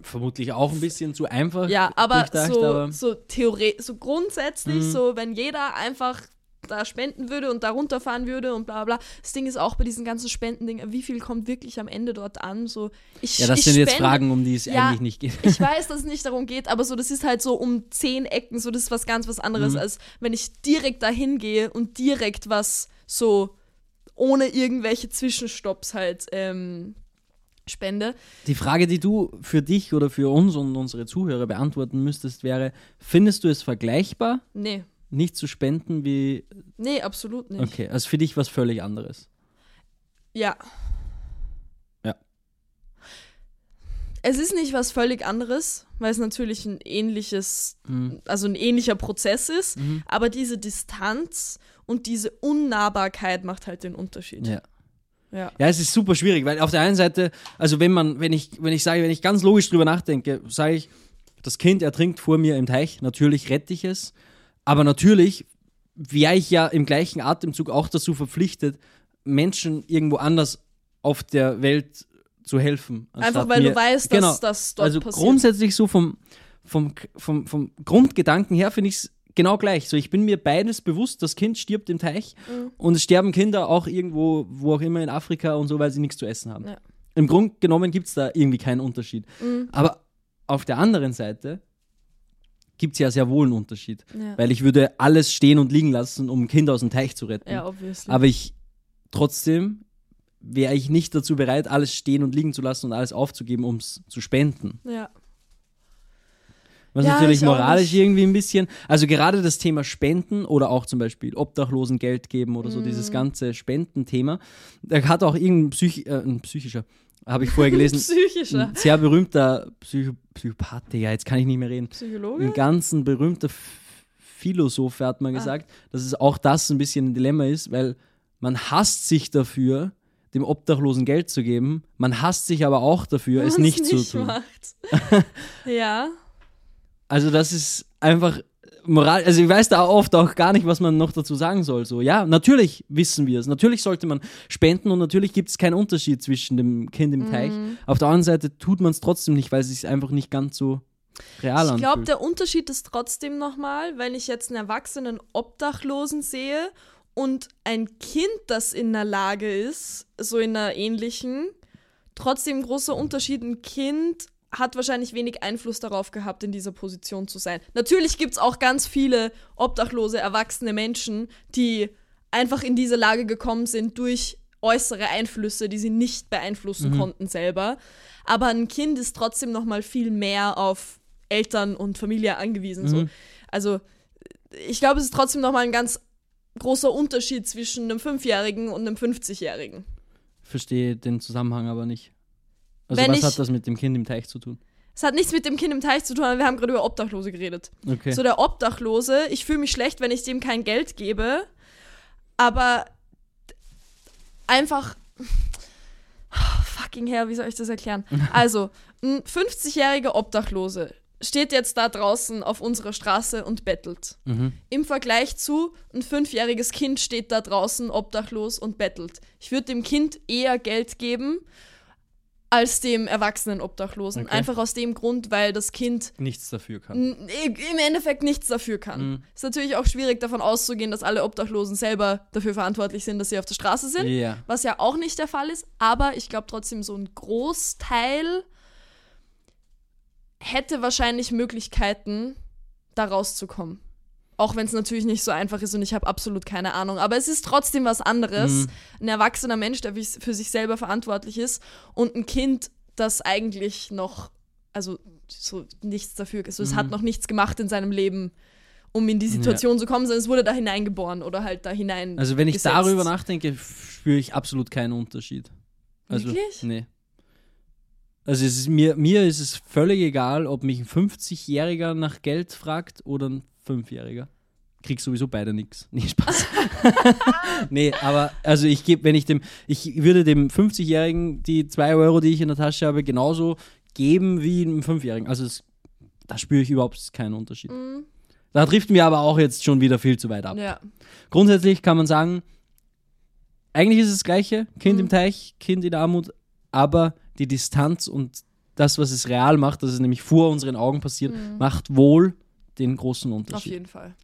Vermutlich auch ein bisschen zu einfach.
Ja, aber so,
aber
so theoretisch, so grundsätzlich,
Mhm.
so wenn jeder einfach da spenden würde und da runterfahren würde und bla bla. Das Ding ist auch bei diesen ganzen Spendendingen, wie viel kommt wirklich am Ende dort an? So, ich,
ja, das
ich
sind jetzt
spende-
Fragen, um die es
Ja,
eigentlich nicht geht.
Ich weiß, dass es nicht darum geht, aber so, das ist halt so um zehn Ecken, so das ist was ganz was anderes,
Mhm.
als wenn ich direkt dahin gehe und direkt was so ohne irgendwelche Zwischenstopps halt ähm, spende.
Die Frage, die du für dich oder für uns und unsere Zuhörer beantworten müsstest, wäre: Findest du es vergleichbar,
Nee.
Nicht zu spenden wie.
Nee, absolut nicht.
Okay, also für dich was völlig anderes.
Ja.
Ja.
Es ist nicht was völlig anderes, weil es natürlich ein ähnliches,
Mhm.
also ein ähnlicher Prozess ist,
Mhm.
aber diese Distanz und diese Unnahbarkeit macht halt den Unterschied.
Ja.
Ja.
Ja, es ist super schwierig, weil auf der einen Seite, also wenn man, wenn ich, wenn ich sage, wenn ich ganz logisch drüber nachdenke, sage ich, das Kind ertrinkt vor mir im Teich, natürlich rette ich es, aber natürlich wäre ich ja im gleichen Atemzug auch dazu verpflichtet, Menschen irgendwo anders auf der Welt zu helfen.
Einfach weil
mir-
du weißt, dass
Genau.
das dort
also
passiert.
grundsätzlich so vom, vom, vom, vom Grundgedanken her finde ich es genau gleich. So, ich bin mir beides bewusst, das Kind stirbt im Teich
Mhm.
und es sterben Kinder auch irgendwo, wo auch immer in Afrika und so, weil sie nichts zu essen haben.
Ja.
Im Grunde genommen gibt es da irgendwie keinen Unterschied.
Mhm.
Aber auf der anderen Seite gibt es ja sehr wohl einen Unterschied.
Ja.
Weil ich würde alles stehen und liegen lassen, um Kinder aus dem Teich zu retten.
ja, obviously.
Aber ich trotzdem wäre ich nicht dazu bereit, alles stehen und liegen zu lassen und alles aufzugeben, um es zu spenden.
Ja.
Was
Ja,
natürlich moralisch irgendwie ein bisschen, also gerade das Thema Spenden oder auch zum Beispiel Obdachlosen Geld geben oder so, dieses ganze Spendenthema, da hat auch irgendein Psych äh, ein psychischer, habe ich vorher gelesen, [LAUGHS]
Psychischer.
ein sehr berühmter Psycho Psychopath, ja, jetzt kann ich nicht mehr reden.
Psychologe?
Ein ganz ein berühmter Philosoph hat
Ah.
mal gesagt, dass es auch das ein bisschen ein Dilemma ist, weil man hasst sich dafür, dem Obdachlosen Geld zu geben, man hasst sich aber auch dafür, es
Was
nicht, zu tun. [LAUGHS]
ja.
Also das ist einfach Moral, also ich weiß da oft auch gar nicht, was man noch dazu sagen soll. So, ja, natürlich wissen wir es. Natürlich sollte man spenden und natürlich gibt es keinen Unterschied zwischen dem Kind im Teich.
Mhm.
Auf der anderen Seite tut man es trotzdem nicht, weil es sich einfach nicht ganz so real
Ich glaube,
anfühlt.
der Unterschied ist trotzdem nochmal, wenn ich jetzt einen erwachsenen Obdachlosen sehe und ein Kind, das in der Lage ist, so in einer ähnlichen, trotzdem großer Unterschied. Ein Kind hat wahrscheinlich wenig Einfluss darauf gehabt, in dieser Position zu sein. Natürlich gibt es auch ganz viele obdachlose, erwachsene Menschen, die einfach in diese Lage gekommen sind durch äußere Einflüsse, die sie nicht beeinflussen konnten selber. Aber ein Kind ist trotzdem noch mal viel mehr auf Eltern und Familie angewiesen. So. Also ich glaube, es ist trotzdem noch mal ein ganz großer Unterschied zwischen einem Fünfjährigen und einem 50-Jährigen.
Verstehe den Zusammenhang aber nicht. Also
Wenn
was
ich-
hat das mit dem Kind im Teich zu tun?
Es hat nichts mit dem Kind im Teich zu tun, aber wir haben gerade über Obdachlose geredet.
Okay.
So der Obdachlose, ich fühle mich schlecht, wenn ich dem kein Geld gebe, aber einfach [SIGHS] fucking hell, wie soll ich das erklären? [LAUGHS] Also, ein 50-jähriger Obdachlose steht jetzt da draußen auf unserer Straße und bettelt.
mhm.
Im Vergleich zu ein fünfjähriges Kind steht da draußen obdachlos und bettelt. Ich würde dem Kind eher Geld geben als dem erwachsenen Obdachlosen.
Okay.
Einfach aus dem Grund, weil das Kind
Nichts dafür kann.
im Endeffekt nichts dafür kann.
Mhm.
Ist natürlich auch schwierig davon auszugehen, dass alle Obdachlosen selber dafür verantwortlich sind, dass sie auf der Straße sind,
Ja.
was ja auch nicht der Fall ist. Aber ich glaube trotzdem, so ein Großteil hätte wahrscheinlich Möglichkeiten, da rauszukommen. Auch wenn es natürlich nicht so einfach ist und ich habe absolut keine Ahnung. Aber es ist trotzdem was anderes.
Mhm.
Ein erwachsener Mensch, der für sich selber verantwortlich ist und ein Kind, das eigentlich noch, also so nichts dafür, also es
Mhm.
hat noch nichts gemacht in seinem Leben, um in die Situation zu kommen, sondern es wurde da hineingeboren oder halt da hinein.
Also wenn ich
gesetzt.
darüber nachdenke, spüre ich absolut keinen Unterschied. Also,
Wirklich?
Nee. Also es ist mir, mir ist es völlig egal, ob mich ein 50-Jähriger nach Geld fragt oder ein 5-Jähriger. Krieg sowieso beide nichts. [LAUGHS] Nee, Spaß. [LAUGHS] nee, aber also ich gebe, wenn ich dem, ich würde dem 50-Jährigen die 2 Euro, die ich in der Tasche habe, genauso geben wie einem 5-Jährigen. Also es, da spüre ich überhaupt keinen Unterschied.
Mhm.
Da driften wir aber auch jetzt schon wieder viel zu weit ab.
Ja.
Grundsätzlich kann man sagen, eigentlich ist es das Gleiche, Kind
Mhm.
im Teich, Kind in Armut, aber die Distanz und das, was es real macht, dass es nämlich vor unseren Augen passiert, macht wohl den großen
Mhm. Auf
Unterschied.
jeden Fall.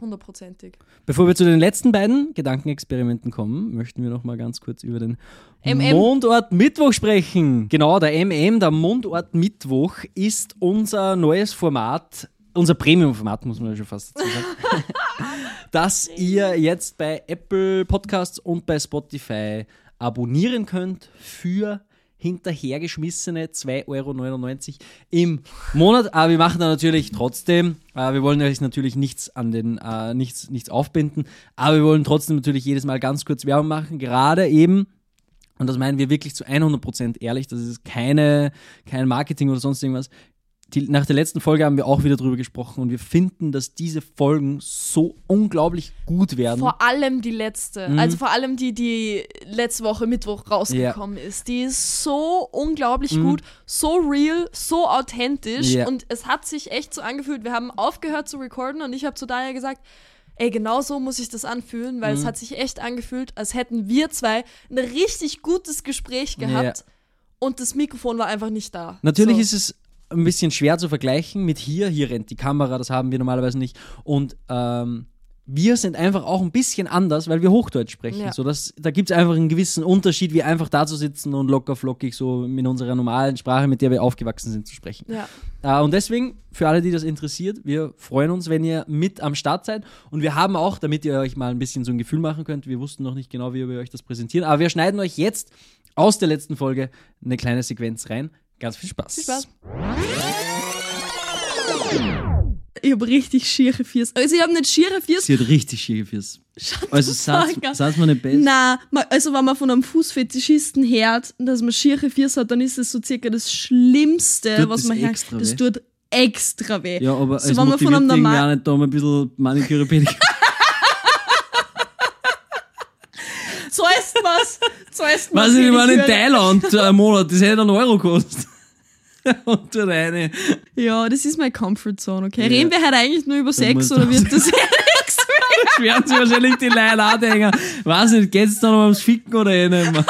Hundertprozentig.
Bevor wir zu den letzten beiden Gedankenexperimenten kommen, möchten wir noch mal ganz kurz über den
MM.
Mondort Mittwoch sprechen. Genau, der MM, der Mondort Mittwoch, ist unser neues Format, unser Premium-Format, muss man ja schon fast dazu sagen, [LAUGHS] das ihr jetzt bei Apple Podcasts und bei Spotify abonnieren könnt für hinterhergeschmissene 2,99 Euro im Monat. Aber wir machen da natürlich trotzdem, äh, wir wollen euch natürlich nichts an den, äh, nichts, nichts aufbinden, aber wir wollen trotzdem natürlich jedes Mal ganz kurz Werbung machen, gerade eben und das meinen wir wirklich zu 100% ehrlich, das ist keine, kein Marketing oder sonst irgendwas. Die, nach der letzten Folge haben wir auch wieder drüber gesprochen und wir finden, dass diese Folgen so unglaublich gut werden.
Vor allem die letzte.
Mhm.
Also vor allem die, die letzte Woche Mittwoch rausgekommen ist. Die ist so unglaublich gut, so real, so authentisch.
Mhm. Ja.
Und es hat sich echt so angefühlt. Wir haben aufgehört zu recorden und ich habe zu Daniel gesagt, ey, genau so muss ich das anfühlen, weil
Mhm.
es hat sich echt angefühlt, als hätten wir zwei ein richtig gutes Gespräch gehabt und das Mikrofon war einfach nicht da.
Natürlich
so.
ist es ein bisschen schwer zu vergleichen mit hier. Hier rennt die Kamera, das haben wir normalerweise nicht. Und ähm, wir sind einfach auch ein bisschen anders, weil wir Hochdeutsch sprechen.
Ja.
So, das, da gibt es einfach einen gewissen Unterschied, wie einfach da zu sitzen und locker flockig so in unserer normalen Sprache, mit der wir aufgewachsen sind, zu sprechen.
Ja.
Äh, und deswegen, für alle, die das interessiert, wir freuen uns, wenn ihr mit am Start seid. Und wir haben auch, damit ihr euch mal ein bisschen so ein Gefühl machen könnt, wir wussten noch nicht genau, wie wir euch das präsentieren, aber wir schneiden euch jetzt aus der letzten Folge eine kleine Sequenz rein. Ganz viel Spaß.
Viel Spaß.
Ich habe richtig schiere Fiers. Also ich habe nicht schiere Fiers.
Sie hat richtig schier Fürs. Also sag's mir nicht besser.
Na, also wenn man von einem Fußfetischisten hört, dass man schiere Fiers hat, dann ist das so circa das Schlimmste,
Tut
was
das
man hört.
extra
Das tut extra weh.
Ja, aber
so,
es
wenn man von einem
irgendwie
normal
auch nicht da mal ein bisschen Maniküre, Pediküre.
zahlst was, zahlst
Was ich meine, in
Pediküre.
Thailand ein Monat, das hätte einen Euro gekostet. [LAUGHS] Und du reine.
Ja, das ist meine Comfortzone, okay?
Ja.
Reden wir heute eigentlich nur über Sex oder wird das [LAUGHS] [LAUGHS]
Das werden sich wahrscheinlich die Leute auch denken. Weiß nicht, geht's da noch ums Ficken oder eh nicht mehr?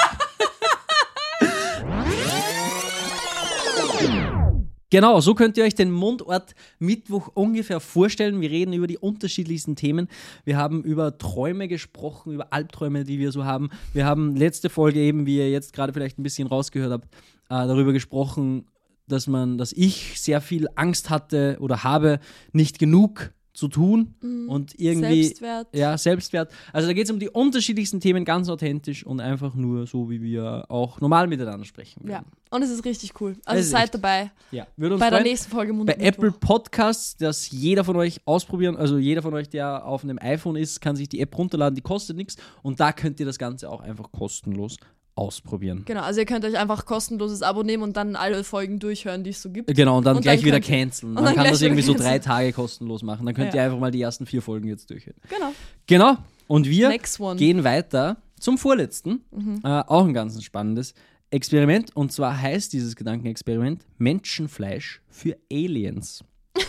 Genau, so könnt ihr euch den Mundort Mittwoch ungefähr vorstellen. Wir reden über die unterschiedlichsten Themen. Wir haben über Träume gesprochen, über Albträume, die wir so haben. Wir haben letzte Folge eben, wie ihr jetzt gerade vielleicht ein bisschen rausgehört habt, äh, darüber gesprochen, dass man, dass ich sehr viel Angst hatte oder habe, nicht genug zu tun und irgendwie
Selbstwert.
ja, Selbstwert. Also da geht es um die unterschiedlichsten Themen, ganz authentisch und einfach nur so, wie wir auch normal miteinander sprechen.
Ja.
würden.
Und es ist richtig cool. Also seid
echt-
dabei
ja. Würde uns
bei der
freuen.
nächsten Folge Mund
Bei. Apple Podcasts, dass jeder von euch ausprobieren, also jeder von euch, der auf einem iPhone ist, kann sich die App runterladen, die kostet nichts und da könnt ihr das Ganze auch einfach kostenlos ausprobieren.
Genau, also ihr könnt euch einfach kostenloses Abo nehmen und dann alle Folgen durchhören, die es so gibt.
Genau, und dann
Und
gleich
dann
wieder canceln. Man
dann
kann das irgendwie so drei. Tage kostenlos machen. Dann könnt
Ja.
ihr einfach mal die ersten vier Folgen jetzt durchhören.
Genau.
Genau. Und wir gehen weiter zum vorletzten.
Mhm.
Äh, auch ein ganz spannendes Experiment. Und zwar heißt dieses Gedankenexperiment Menschenfleisch für Aliens. [LAUGHS]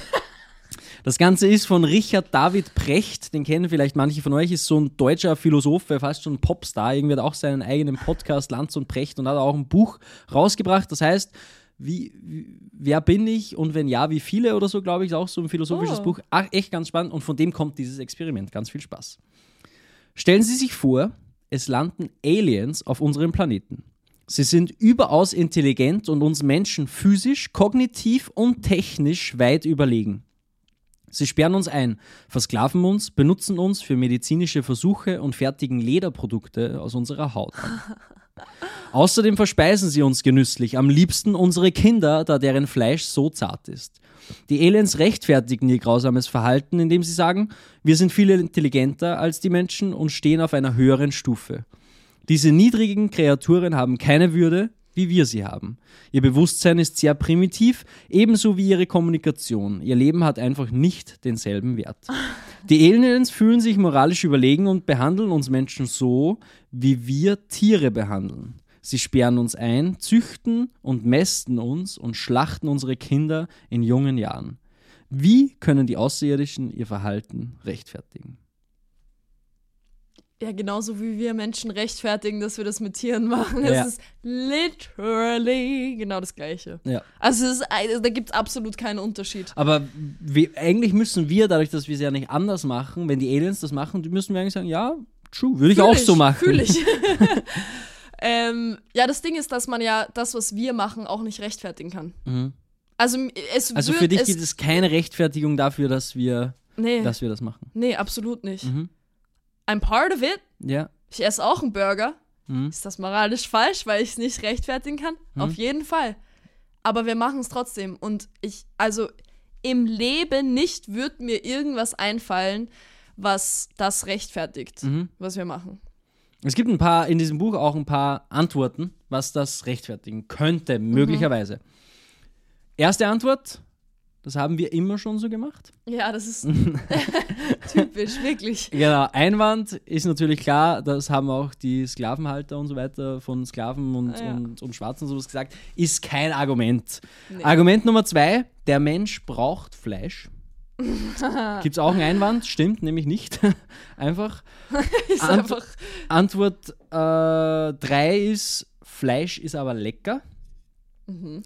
Das Ganze ist von Richard David Precht, den kennen vielleicht manche von euch, ist so ein deutscher Philosoph, fast schon ein Popstar, irgendwie hat auch seinen eigenen Podcast Lanz und Precht und hat auch ein Buch rausgebracht, das heißt, wie, wie, wer bin ich und wenn ja, wie viele oder so, glaube ich, ist auch so ein philosophisches
Oh.
Buch. Ach, echt ganz spannend und von dem kommt dieses Experiment. Ganz viel Spaß. Stellen Sie sich vor, es landen Aliens auf unserem Planeten. Sie sind überaus intelligent und uns Menschen physisch, kognitiv und technisch weit überlegen. Sie sperren uns ein, versklaven uns, benutzen uns für medizinische Versuche und fertigen Lederprodukte aus unserer Haut. [LAUGHS] Außerdem verspeisen sie uns genüsslich, am liebsten unsere Kinder, da deren Fleisch so zart ist. Die Aliens rechtfertigen ihr grausames Verhalten, indem sie sagen, wir sind viel intelligenter als die Menschen und stehen auf einer höheren Stufe. Diese niedrigen Kreaturen haben keine Würde, wie wir sie haben. Ihr Bewusstsein ist sehr primitiv, ebenso wie ihre Kommunikation. Ihr Leben hat einfach nicht denselben Wert. [LAUGHS] Die Aliens fühlen sich moralisch überlegen und behandeln uns Menschen so, wie wir Tiere behandeln. Sie sperren uns ein, züchten und mästen uns und schlachten unsere Kinder in jungen Jahren. Wie können die Außerirdischen ihr Verhalten rechtfertigen?
Ja, genauso wie wir Menschen rechtfertigen, dass wir das mit Tieren machen. Es
Ja.
ist literally genau das Gleiche.
Ja.
Also, es ist, also da gibt es absolut keinen Unterschied.
Aber wir, eigentlich müssen wir, dadurch, dass wir es ja nicht anders machen, wenn die Aliens das machen, müssen wir eigentlich sagen, ja, true, würde ich
Fühl
auch so machen.
Fühl ich. [LAUGHS] [LAUGHS] ähm, ja, das Ding ist, dass man ja das, was wir machen, auch nicht rechtfertigen kann.
Mhm.
Also es
Also
wird,
für dich
es,
gibt es keine Rechtfertigung dafür, dass wir,
nee,
dass wir das machen.
nee, absolut nicht.
Mhm.
I'm part of it.
Ja.
Ich esse auch einen Burger.
Mhm.
Ist das moralisch falsch, weil ich es nicht rechtfertigen kann?
Hm.
Auf jeden Fall. Aber wir machen es trotzdem. Und ich, also im Leben nicht wird mir irgendwas einfallen, was das rechtfertigt,
Mhm.
was wir machen.
Es gibt ein paar, in diesem Buch auch ein paar Antworten, was das rechtfertigen könnte,
Mhm.
möglicherweise. Erste Antwort, das haben wir immer schon so gemacht.
Ja, das ist [LAUGHS] [LAUGHS] typisch, wirklich.
Genau, Einwand ist natürlich klar, das haben auch die Sklavenhalter und so weiter von Sklaven und,
Ah, ja.
und, und Schwarzen und sowas gesagt, ist kein Argument.
Nee.
Argument Nummer zwei, der Mensch braucht Fleisch. [LAUGHS] Gibt es auch einen Einwand? Stimmt, nämlich nicht. Einfach.
ist
Ant-
einfach.
Antwort äh, drei ist, Fleisch ist aber lecker.
Mhm.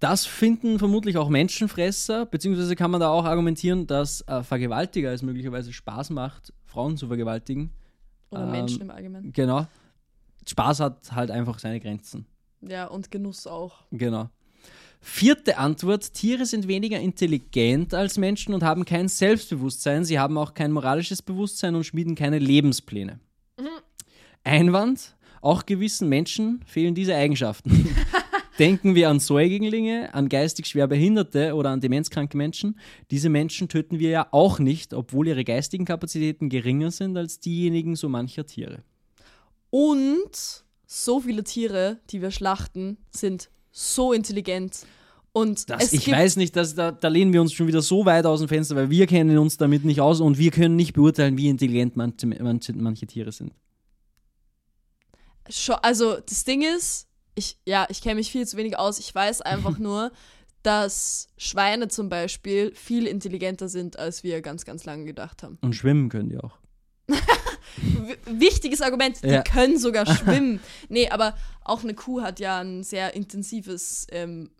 Das finden vermutlich auch Menschenfresser, beziehungsweise kann man da auch argumentieren, dass äh, Vergewaltiger es möglicherweise Spaß macht, Frauen zu vergewaltigen.
Oder
Ähm,
Menschen im Allgemeinen.
Genau. Spaß hat halt einfach seine Grenzen.
Ja, und Genuss auch.
Genau. Vierte Antwort: Tiere sind weniger intelligent als Menschen und haben kein Selbstbewusstsein. Sie haben auch kein moralisches Bewusstsein und schmieden keine Lebenspläne. Einwand: Auch gewissen Menschen fehlen diese Eigenschaften. [LAUGHS] Denken wir an Säuglinge, an geistig schwer Behinderte oder an demenzkranke Menschen. Diese Menschen töten wir ja auch nicht, obwohl ihre geistigen Kapazitäten geringer sind als diejenigen so mancher Tiere.
Und so viele Tiere, die wir schlachten, sind so intelligent. Und
Das, ich weiß nicht, dass da, da lehnen wir uns schon wieder so weit aus dem Fenster, weil wir kennen uns damit nicht aus und wir können nicht beurteilen, wie intelligent manche, manche, manche Tiere sind.
Also das Ding ist, ich, ja, ich kenne mich viel zu wenig aus. Ich weiß einfach [LAUGHS] nur, dass Schweine zum Beispiel viel intelligenter sind, als wir ganz, ganz lange gedacht haben.
Und schwimmen können die auch.
Wichtiges Argument, die
Ja.
können sogar [LAUGHS] schwimmen. nee, aber auch eine Kuh hat ja ein sehr intensives, ähm,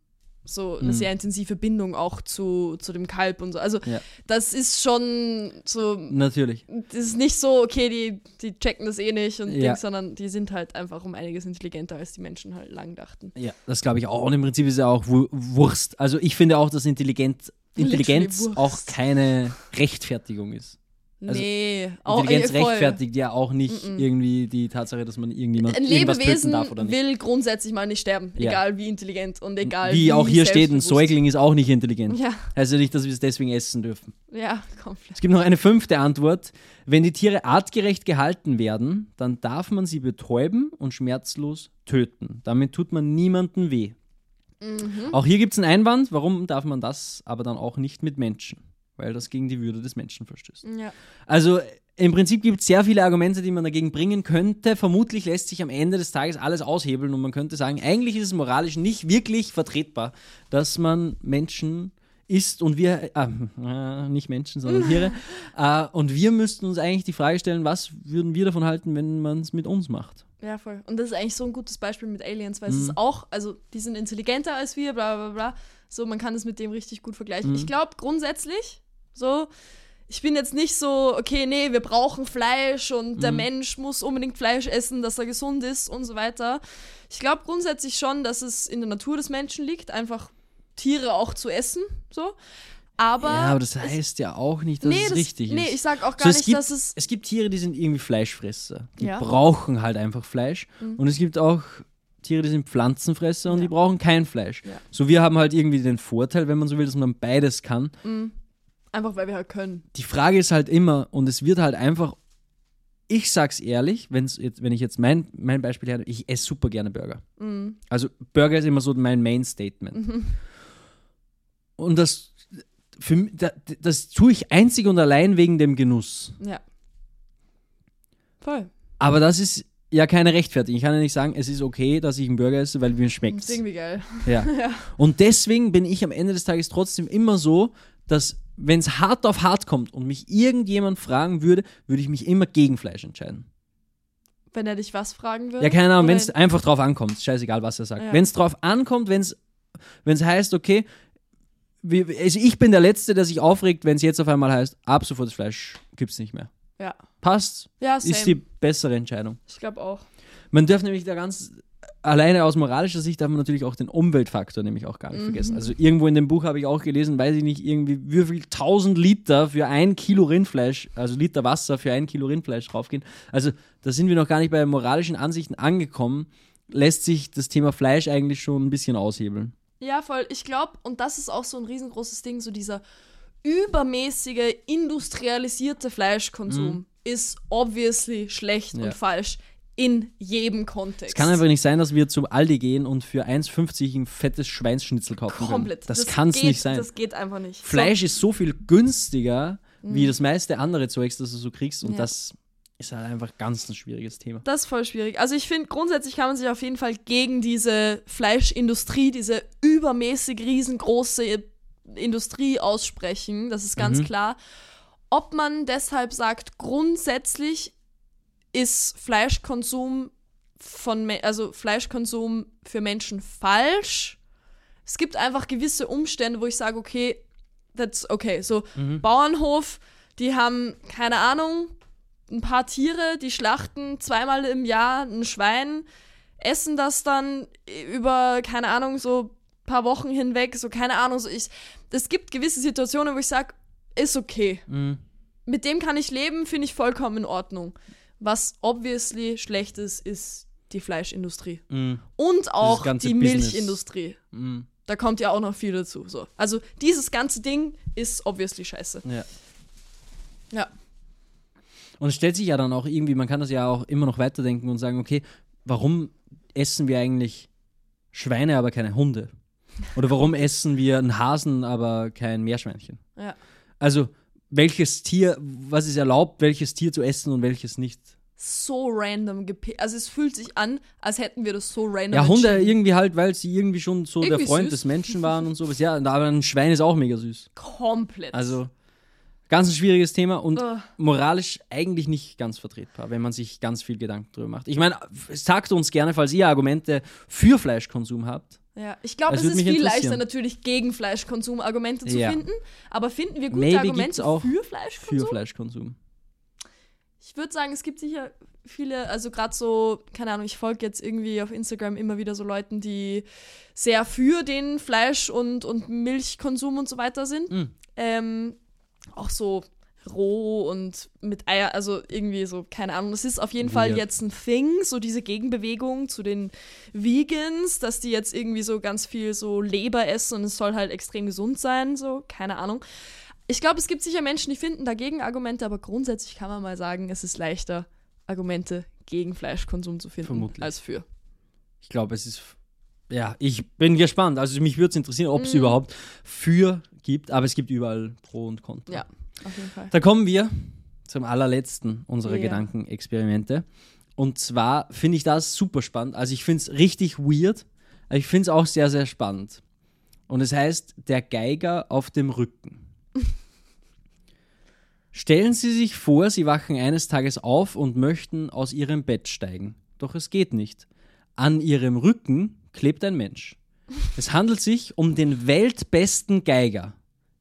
so eine
Mhm.
sehr intensive Bindung auch zu, zu dem Kalb und so. Also
Ja.
das ist schon so,
Natürlich.
das ist nicht so, okay, die, die checken das eh nicht und
Ja.
Dings, sondern die sind halt einfach um einiges intelligenter, als die Menschen halt lang dachten.
Ja, das glaube ich auch. Und im Prinzip ist ja auch Wu- Wurst. Also ich finde auch, dass Intelligenz
Literally
auch keine Rechtfertigung ist. Also,
nee, auch
Intelligenz
voll.
rechtfertigt ja auch nicht
Mm-mm.
irgendwie die Tatsache, dass man irgendjemand
Ein Lebewesen
darf oder nicht.
will grundsätzlich mal nicht sterben,
Ja.
egal wie intelligent und egal
Wie auch hier steht, ein. Säugling ist auch nicht intelligent.
Ja,
ja nicht, dass wir es deswegen essen dürfen.
ja, komplett.
Es gibt noch eine fünfte Antwort. Wenn die Tiere artgerecht gehalten werden, dann darf man sie betäuben und schmerzlos töten. Damit tut man niemandem weh.
Mhm.
Auch hier gibt es einen Einwand. Warum darf man das aber dann auch nicht mit Menschen? Weil das gegen die Würde des Menschen verstößt.
Ja.
Also im Prinzip gibt es sehr viele Argumente, die man dagegen bringen könnte. Vermutlich lässt sich am Ende des Tages alles aushebeln und man könnte sagen, eigentlich ist es moralisch nicht wirklich vertretbar, dass man Menschen isst und wir, äh, äh, nicht Menschen, sondern [LAUGHS] Tiere, äh, und wir müssten uns eigentlich die Frage stellen, was würden wir davon halten, wenn man es mit uns macht?
Ja, voll. Und das ist eigentlich so ein gutes Beispiel mit Aliens, weil es
Mhm.
ist auch, also die sind intelligenter als wir, bla bla bla. So, man kann es mit dem richtig gut vergleichen.
Mhm.
Ich glaube grundsätzlich, so, ich bin jetzt nicht so, okay, nee, wir brauchen Fleisch und der
Mhm.
Mensch muss unbedingt Fleisch essen, dass er gesund ist und so weiter. Ich glaube grundsätzlich schon, dass es in der Natur des Menschen liegt, einfach Tiere auch zu essen, so. Aber,
ja, aber das heißt ja auch nicht, dass
nee,
es
das,
richtig
nee,
ist.
ich sag auch
So,
gar
es
nicht,
gibt-
dass es
Es gibt Tiere, die sind irgendwie Fleischfresser. Die
Ja.
brauchen halt einfach Fleisch.
Mhm.
Und es gibt auch Tiere, die sind Pflanzenfresser und
Ja.
die brauchen kein Fleisch.
Ja.
So, wir haben halt irgendwie den Vorteil, wenn man so will, dass man beides kann.
mm, einfach weil wir halt können.
Die Frage ist halt immer, und es wird halt einfach, ich sag's ehrlich, wenn's jetzt, wenn ich jetzt mein, mein Beispiel her, ich esse super gerne Burger.
Mm,
Also Burger ist immer so mein Main-Statement.
mhm.
Und das, für, mi- da- das tue ich einzig und allein wegen dem Genuss.
Ja. Voll.
Aber das ist ja keine Rechtfertigung. Ich kann ja nicht sagen, es ist okay, dass ich einen Burger esse, weil mir
Das
schmeckt.
ist irgendwie geil.
Ja. [LAUGHS]
Ja.
Und deswegen bin ich am Ende des Tages trotzdem immer so, dass wenn es hart auf hart kommt und mich irgendjemand fragen würde, würde ich mich immer gegen Fleisch entscheiden.
Wenn er dich was fragen würde.
Ja, keine Ahnung, wenn es einfach drauf ankommt, scheißegal, was er sagt.
Ja.
Wenn es drauf ankommt, wenn es heißt, okay, wie, also ich bin der Letzte, der sich aufregt, wenn es jetzt auf einmal heißt, ab sofort das Fleisch gibt es nicht mehr.
Ja.
Passt,
Ja, same.
ist die bessere Entscheidung.
ich glaube auch.
Man darf nämlich da ganz alleine aus moralischer Sicht darf man natürlich auch den Umweltfaktor nämlich auch gar nicht vergessen. Also irgendwo in dem Buch habe ich auch gelesen, weiß ich nicht, irgendwie wie viel tausend Liter für ein Kilo Rindfleisch, also Liter Wasser für ein Kilo Rindfleisch draufgehen. Also da sind wir noch gar nicht bei moralischen Ansichten angekommen. Lässt sich das Thema Fleisch eigentlich schon ein bisschen aushebeln.
Ja, voll. Ich glaube, und das ist auch so ein riesengroßes Ding, so dieser übermäßige, industrialisierte Fleischkonsum ist obviously schlecht
Mhm. Ja.
und falsch in jedem Kontext.
Es kann einfach nicht sein, dass wir zum Aldi gehen und für 1,50 ein fettes Schweinsschnitzel kaufen
komplett.
können. Das, kann es nicht sein.
Das geht einfach nicht.
Fleisch ist so viel günstiger wie das meiste andere Zeugs, das du so kriegst. Und
Mhm. Ja.
das ist halt einfach ganz ein schwieriges Thema.
Das ist voll schwierig. Also ich finde, grundsätzlich kann man sich auf jeden Fall gegen diese Fleischindustrie, diese übermäßig riesengroße Industrie aussprechen. Das ist ganz
Mhm.
klar. Ob man deshalb sagt, grundsätzlich ist Fleischkonsum von, also Fleischkonsum für Menschen falsch, Es gibt einfach gewisse Umstände, wo ich sage, okay, that's okay. So, Bauernhof, die haben, keine Ahnung, ein paar Tiere, die schlachten zweimal im Jahr ein Schwein, essen das dann über, keine Ahnung, so ein paar Wochen hinweg, so keine Ahnung, so ich. Es gibt gewisse Situationen, wo ich sage, ist okay.
Mhm.
Mit dem kann ich leben, finde ich vollkommen in Ordnung. Was obviously schlecht ist, ist die Fleischindustrie.
Mhm.
Und auch die
Business.
Milchindustrie.
Mhm.
Da kommt ja auch noch viel dazu. So. Also dieses ganze Ding ist obviously scheiße.
Ja.
Ja.
Und es stellt sich ja dann auch irgendwie, man kann das ja auch immer noch weiterdenken und sagen, okay, warum essen wir eigentlich Schweine, aber keine Hunde? Oder warum [LAUGHS] essen wir einen Hasen, aber kein Meerschweinchen?
Ja.
Also, welches Tier, was ist erlaubt, welches Tier zu essen und welches nicht?
So random gepickt. Also es fühlt sich an, als hätten wir das so random
Ja, Hunde irgendwie halt, weil sie irgendwie schon so der
Irgendwie
Freund
süß.
des Menschen [LAUGHS] waren und sowas. Ja, aber ein Schwein ist auch mega süß.
Komplett.
Also, ganz ein schwieriges Thema und
Ugh.
moralisch eigentlich nicht ganz vertretbar, wenn man sich ganz viel Gedanken drüber macht. Ich meine, sagt uns gerne, falls ihr Argumente für Fleischkonsum habt.
Ja, ich glaube,
Das
es ist viel leichter natürlich gegen Fleischkonsum Argumente zu
Ja.
finden, aber finden wir gute
Maybe
Argumente
gibt's auch
für
Für
Fleischkonsum?
Fleischkonsum.
Ich würde sagen, es gibt sicher viele, also gerade so, keine Ahnung, ich folge jetzt irgendwie auf Instagram immer wieder so Leuten, die sehr für den Fleisch- und, und Milchkonsum und so weiter sind.
Mm.
Ähm, auch so roh und mit Eier, also irgendwie so, keine Ahnung. Das ist auf jeden Fall
Weird.
jetzt ein Thing, so diese Gegenbewegung zu den Vegans, dass die jetzt irgendwie so ganz viel so Leber essen und es soll halt extrem gesund sein, so, keine Ahnung. Ich glaube, es gibt sicher Menschen, die finden dagegen Argumente, aber grundsätzlich kann man mal sagen, es ist leichter, Argumente gegen Fleischkonsum zu finden
Vermutlich.
als für.
Ich glaube, es ist. Ja, ich bin gespannt. Also, mich würde es interessieren, ob es
Mm.
überhaupt für gibt, aber es gibt überall Pro und Contra.
Ja, auf jeden Fall.
Da kommen wir zum allerletzten unserer
Ja.
Gedankenexperimente. Und zwar finde ich das super spannend. Also ich finde es richtig weird, aber ich finde es auch sehr, sehr spannend. Und es heißt, der Geiger auf dem Rücken. [LAUGHS] Stellen Sie sich vor, Sie wachen eines Tages auf und möchten aus Ihrem Bett steigen. Doch es geht nicht. An Ihrem Rücken klebt ein Mensch. [LAUGHS] Es handelt sich um den weltbesten Geiger.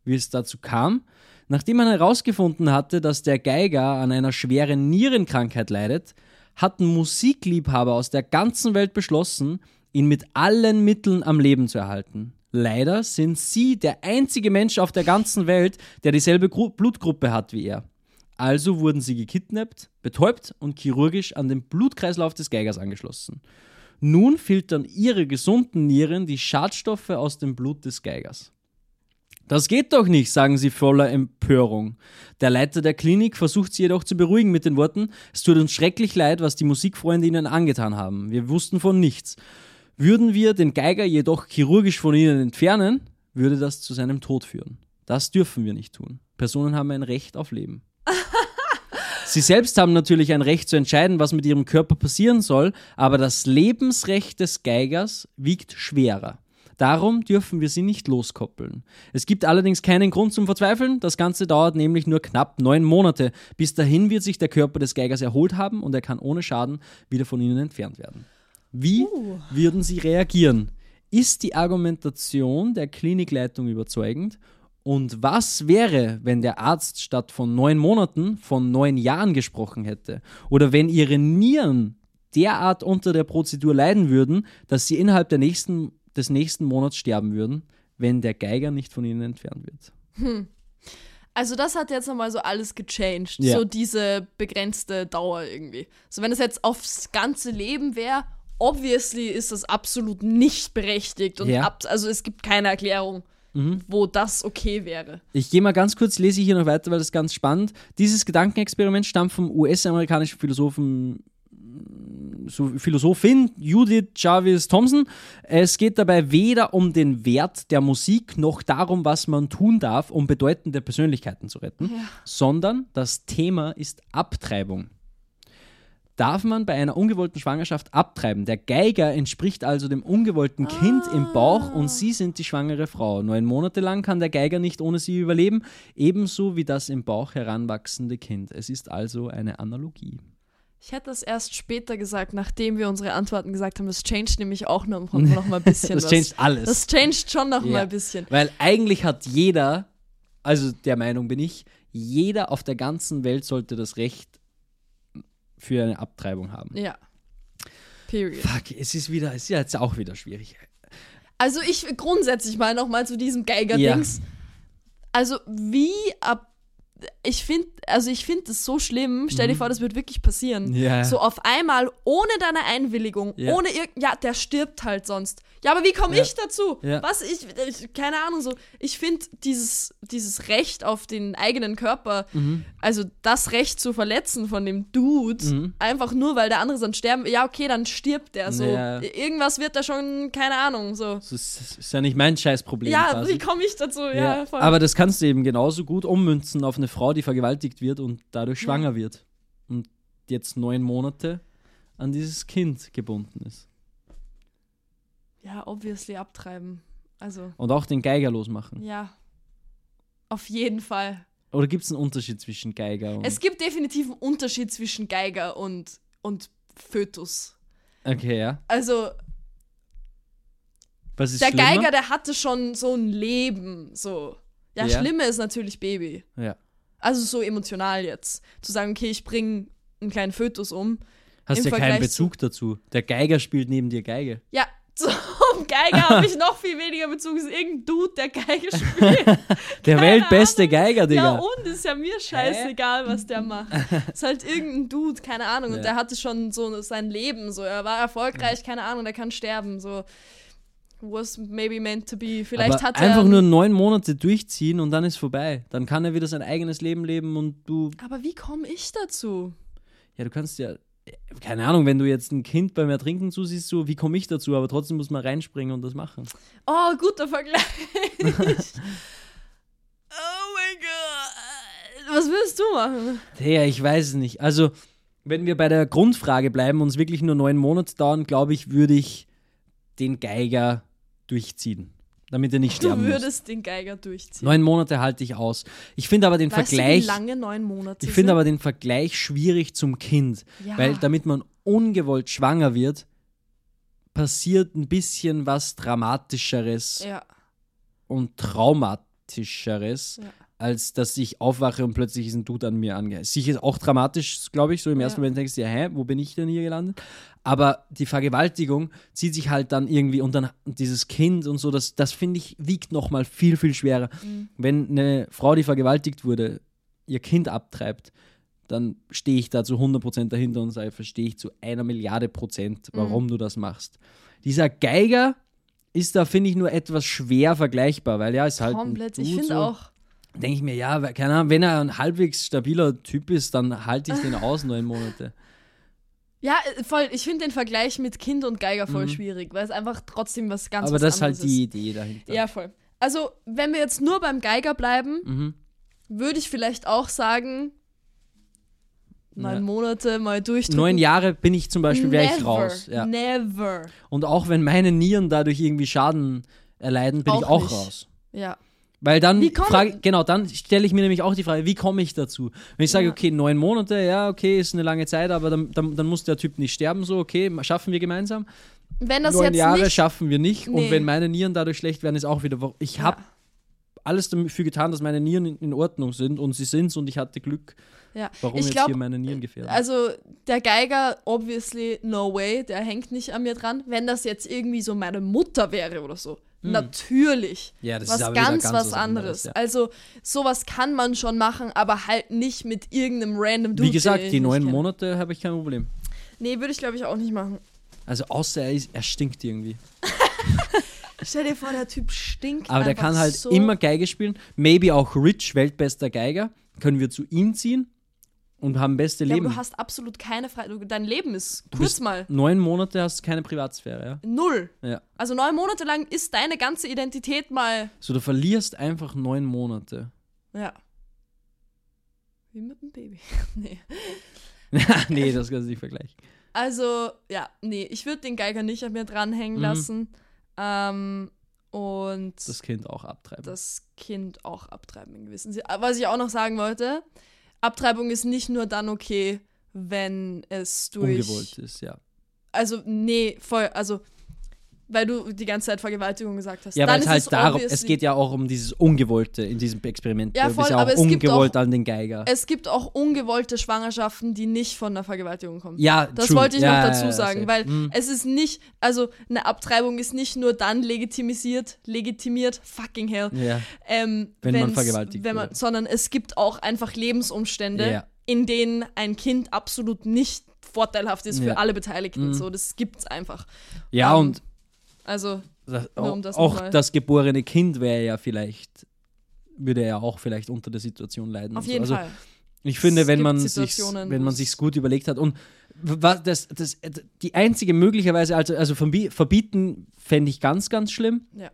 Wie es dazu kam, Nachdem man herausgefunden hatte, dass der Geiger an einer schweren Nierenkrankheit leidet, hatten Musikliebhaber aus der ganzen Welt beschlossen, ihn mit allen Mitteln am Leben zu erhalten. Leider sind sie der einzige Mensch auf der ganzen Welt, der dieselbe Gru Blutgruppe hat wie er. Also wurden sie gekidnappt, betäubt und chirurgisch an den Blutkreislauf des Geigers angeschlossen. Nun filtern ihre gesunden Nieren die Schadstoffe aus dem Blut des Geigers. Das geht doch nicht, sagen sie voller Empörung. Der Leiter der Klinik versucht sie jedoch zu beruhigen mit den Worten, es tut uns schrecklich leid, was die Musikfreunde ihnen angetan haben. Wir wussten von nichts. Würden wir den Geiger jedoch chirurgisch von ihnen entfernen, würde das zu seinem Tod führen. Das dürfen wir nicht tun. Personen haben ein Recht auf Leben. [LAUGHS] Sie selbst haben natürlich ein Recht zu entscheiden, was mit ihrem Körper passieren soll, aber das Lebensrecht des Geigers wiegt schwerer. Darum dürfen wir sie nicht loskoppeln. Es gibt allerdings keinen Grund zum Verzweifeln. Das Ganze dauert nämlich nur knapp neun Monate. Bis dahin wird sich der Körper des Geigers erholt haben und er kann ohne Schaden wieder von ihnen entfernt werden. Wie würden Sie reagieren? Ist die Argumentation der Klinikleitung überzeugend? Und was wäre, wenn der Arzt statt von neun Monaten von neun Jahren gesprochen hätte? Oder wenn Ihre Nieren derart unter der Prozedur leiden würden, dass Sie innerhalb der nächsten, des nächsten Monats sterben würden, wenn der Geiger nicht von Ihnen entfernt wird?
Also das hat jetzt nochmal so alles gechanged.
Ja.
So diese begrenzte Dauer irgendwie. So wenn es jetzt aufs ganze Leben wäre, obviously ist das absolut nicht berechtigt. Und
Ja.
also es gibt keine Erklärung, wo das okay wäre.
Ich gehe mal ganz kurz, lese ich hier noch weiter, weil das ist ganz spannend. Dieses Gedankenexperiment stammt vom US-amerikanischen Philosophen so Philosophin Judith Jarvis Thompson. Es geht dabei weder um den Wert der Musik noch darum, was man tun darf, um bedeutende Persönlichkeiten zu retten, sondern das Thema ist Abtreibung. Darf man bei einer ungewollten Schwangerschaft abtreiben? Der Geiger entspricht also dem ungewollten Kind im Bauch und Sie sind die schwangere Frau. Neun Monate lang kann der Geiger nicht ohne Sie überleben, ebenso wie das im Bauch heranwachsende Kind. Es ist also eine Analogie.
Ich hätte das erst später gesagt, nachdem wir unsere Antworten gesagt haben. Das changed nämlich auch noch, noch mal ein bisschen
Das
was.
changed alles.
Das changed schon noch
Ja.
mal ein bisschen.
Weil eigentlich hat jeder, also der Meinung bin ich, jeder auf der ganzen Welt sollte das Recht für eine Abtreibung haben.
Ja. Period.
Fuck, es ist wieder, es ist ja jetzt auch wieder schwierig.
Also ich grundsätzlich mal noch mal zu diesem Geiger-Dings. Also wie ab ich finde, also ich finde das so schlimm. Stell dir vor, das wird wirklich passieren.
Mhm. Ja.
So auf einmal, ohne deine Einwilligung,
Ja.
ohne ir ja, der stirbt halt sonst. Ja, aber wie komme
Ja.
ich dazu?
Ja.
Was ich, ich, keine Ahnung, so, ich finde dieses, dieses Recht auf den eigenen Körper,
Mhm.
also das Recht zu verletzen von dem Dude,
Mhm.
einfach nur, weil der andere sonst sterben, ja, okay, dann stirbt der so.
Ja.
Irgendwas wird da schon, keine Ahnung, so.
Das ist, ist ja nicht mein Scheißproblem.
Ja,
quasi.
wie komme ich dazu? Ja,
aber das kannst du eben genauso gut ummünzen auf eine Frau, die vergewaltigt wird und dadurch schwanger wird und jetzt neun Monate an dieses Kind gebunden ist.
ja, obviously abtreiben. Also,
Und auch den Geiger losmachen.
ja. Auf jeden Fall.
Oder gibt es einen Unterschied zwischen Geiger und.
Es gibt definitiv einen Unterschied zwischen Geiger und, und Fötus.
okay, ja.
Also,
Was ist
der
schlimmer?
Geiger, der hatte schon so ein Leben, so. Ja,
Ja.
Schlimme ist natürlich Baby.
Ja.
Also so emotional jetzt. Zu sagen, okay, ich bringe einen kleinen Fötus um.
Hast ja keinen Bezug dazu. Der Geiger spielt neben dir Geige.
Ja, [LAUGHS] zum Geiger habe ich noch viel weniger Bezug. Es ist irgendein Dude, der Geige spielt. [LAUGHS]
Der
Keine
weltbeste Geiger, Digga.
Ja, und ist ja mir scheißegal, was der macht. Ist halt irgendein Dude, keine Ahnung. Und
Ja.
der hatte schon so sein Leben. So, er war erfolgreich, keine Ahnung, der kann sterben. So was maybe meant to be. Vielleicht
Aber
hat
einfach
er.
nur neun Monate durchziehen und dann ist vorbei. Dann kann er wieder sein eigenes Leben leben und du,
aber wie komme ich dazu?
ja, du kannst ja, keine Ahnung, wenn du jetzt ein Kind beim Ertrinken zusiehst, so, wie komme ich dazu? Aber trotzdem muss man reinspringen und das machen.
Oh, guter Vergleich. [LAUGHS] oh mein Gott. Was würdest du machen?
Ja, ich weiß es nicht. Also, wenn wir bei der Grundfrage bleiben und es wirklich nur neun Monate dauern, glaube ich, würde ich den Geiger durchziehen, damit er nicht
Du
sterben muss.
würdest den Geiger durchziehen.
Neun Monate halte ich aus. Ich finde aber den
weißt
Vergleich.
du, wie lange neun Monate
Ich finde aber den Vergleich schwierig zum Kind,
Ja.
weil damit man ungewollt schwanger wird, passiert ein bisschen was Dramatischeres
Ja.
und Traumatischeres,
Ja.
Als dass ich aufwache und plötzlich ist ein Dude an mir angehe. Sicher auch dramatisch, glaube ich, so im ersten
Ja.
Moment denkst du ja, hä, wo bin ich denn hier gelandet? Aber die Vergewaltigung zieht sich halt dann irgendwie und dann dieses Kind und so, das, das finde ich, wiegt nochmal viel, viel schwerer.
Mhm.
Wenn eine Frau, die vergewaltigt wurde, ihr Kind abtreibt, dann stehe ich da zu 100% dahinter und sage, verstehe ich zu einer Milliarde Prozent,
Mhm.
warum du das machst. Dieser Geiger ist da, finde ich, nur etwas schwer vergleichbar, weil ja, ist halt
Komplett. Ich finde
so.
auch.
Denke ich mir, ja, keine Ahnung, wenn er ein halbwegs stabiler Typ ist, dann halte ich den aus neun Monate.
Ja, äh, voll. Ich finde den Vergleich mit Kind und Geiger voll
Mhm.
schwierig, weil es einfach trotzdem was ganz
Aber
was
das ist halt die Idee dahinter.
Ja, voll. Also, wenn wir jetzt nur beim Geiger bleiben,
Mhm.
würde ich vielleicht auch sagen, neun
Ja.
Monate mal durchdrücken.
Neun Jahre bin ich zum Beispiel
Never,
gleich raus. Ja.
Never.
Und auch wenn meine Nieren dadurch irgendwie Schaden erleiden, bin ich
Auch
auch
nicht.
raus.
Ja.
Weil dann frage, genau, dann stelle ich mir nämlich auch die Frage, wie komme ich dazu? Wenn ich sage,
Ja.
okay, neun Monate, ja, okay, ist eine lange Zeit, aber dann, dann, dann muss der Typ nicht sterben, so, okay, schaffen wir gemeinsam.
Wenn das
neun
jetzt
Jahre
nicht.
schaffen wir nicht.
Nee.
Und wenn meine Nieren dadurch schlecht werden, ist auch wieder, ich habe
ja.
alles dafür getan, dass meine Nieren in, Ordnung sind und sie sind's und ich hatte Glück.
ja.
Warum
ich
jetzt
glaube,
hier meine Nieren gefährden?
Also der Geiger, obviously, no way, der hängt nicht an mir dran. Wenn das jetzt irgendwie so meine Mutter wäre oder so, natürlich.
Hm. Ja, das
was ganz,
ganz
was
was
anderes.
anderes, ja.
Also sowas kann man schon machen, aber halt nicht mit irgendeinem random Dude.
Wie gesagt, die neun. Monate habe ich kein Problem.
Nee, würde ich glaube ich auch nicht machen.
Also außer er, ist, er stinkt irgendwie. [LAUGHS]
Stell dir vor, der Typ stinkt.
Aber der kann halt
so.
immer Geige spielen. Maybe auch Rich, weltbester Geiger. Können wir zu ihm ziehen und haben beste
Ja, aber
Leben.
du hast absolut keine Freiheit. Dein Leben ist
Du
kurz mal
Neun Monate hast du keine Privatsphäre, ja?
null.
Ja.
Also neun Monate lang ist deine ganze Identität mal.
So, du verlierst einfach neun Monate.
Ja. Wie mit einem Baby. [LAUGHS] nee. [LAUGHS]
nee, das kannst du nicht vergleichen.
Also, ja, nee, ich würde den Geiger nicht an mir dranhängen
Mhm.
lassen. Ähm, und
Das
das,
Kind auch abtreiben.
Kind auch abtreiben in gewissen Sinne. Was ich auch noch sagen wollte, Abtreibung ist nicht nur dann okay, wenn es durch.
Ungewollt ist, ja.
Also, nee, voll, also, weil du die ganze Zeit Vergewaltigung gesagt hast.
Ja, weil es halt darum, es geht ja auch um dieses Ungewollte in diesem Experiment.
Ja,
du
voll,
bist ja
aber
auch
es gibt
ungewollt
auch-
an den Geiger.
Es gibt auch ungewollte Schwangerschaften, die nicht von einer Vergewaltigung kommen.
ja,
Das
true.
wollte ich
ja,
noch
ja,
dazu
ja,
sagen,
safe.
weil
Mhm.
es ist nicht, also eine Abtreibung ist nicht nur dann legitimisiert, legitimiert, fucking hell,
Ja.
ähm,
Wenn man vergewaltigt
wenn man,
wurde.
sondern es gibt auch einfach Lebensumstände,
Ja.
in denen ein Kind absolut nicht vorteilhaft ist
Ja.
für alle Beteiligten.
Mhm.
So, das gibt's einfach.
ja,
Ähm,
und
Also,
das,
um das
auch
nochmal-
das geborene Kind wäre ja vielleicht, würde ja auch vielleicht unter der Situation leiden.
auf
und so.
jeden
also,
Fall.
Ich finde, wenn man sich
Situationen,
wenn man
es-
sich's gut überlegt hat und was das, das die einzige möglicherweise also also verbi- verbieten fände ich ganz ganz schlimm
Ja.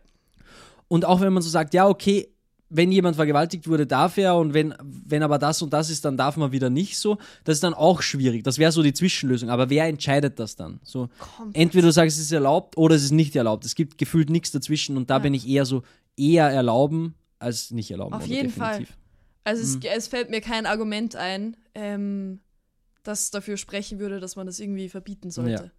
und auch wenn man so sagt ja okay wenn jemand vergewaltigt wurde darf er und wenn wenn aber das und das ist dann darf man wieder nicht so das ist dann auch schwierig das wäre so die Zwischenlösung aber wer entscheidet das dann so entweder du sagst es ist erlaubt oder es ist nicht erlaubt es gibt gefühlt nichts dazwischen und da
Ja.
bin ich eher so eher erlauben als nicht erlauben
Auf jeden Fall.
definitiv.
Also
Mhm.
es, es fällt mir kein Argument ein, ähm, das dafür sprechen würde, dass man das irgendwie verbieten sollte.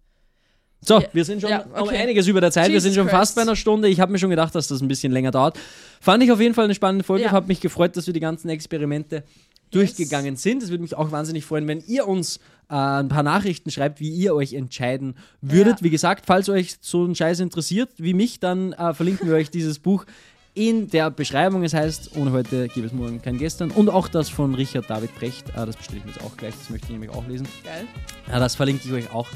So,
Ja.
wir sind schon
Ja,
um
okay.
einiges über der Zeit. wir
Jesus
sind schon fast
Christ.
bei einer Stunde. Ich habe mir schon gedacht, dass das ein bisschen länger dauert. Fand ich auf jeden Fall eine spannende Folge.
Ja.
Habe mich gefreut, dass wir die ganzen Experimente durchgegangen sind. Es würde mich auch wahnsinnig freuen, wenn ihr uns äh, ein paar Nachrichten schreibt, wie ihr euch entscheiden würdet.
Ja.
Wie gesagt, falls euch so ein Scheiß interessiert wie mich, dann äh, verlinken wir euch dieses Buch in der Beschreibung. Es heißt, ohne heute gibt es morgen kein Gestern. Und auch das von Richard David Brecht. Äh, das bestelle ich mir jetzt auch gleich. Das möchte ich nämlich auch lesen.
Geil.
Ja, das verlinke ich euch auch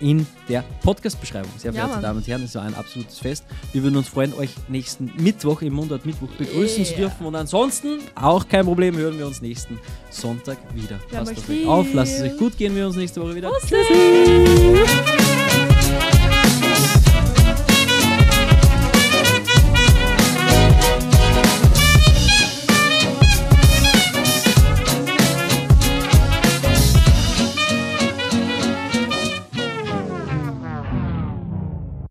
in der Podcast-Beschreibung. Sehr
Ja,
verehrte
Mann.
Damen und Herren, es war ein absolutes Fest. Wir würden uns freuen, euch nächsten Mittwoch im Mundart Mittwoch begrüßen zu
Yeah.
dürfen. Und ansonsten, auch kein Problem, hören wir uns nächsten Sonntag wieder.
Haben
Passt auf euch auf, lasst es euch gut gehen, wir uns nächste Woche wieder.
Bussi.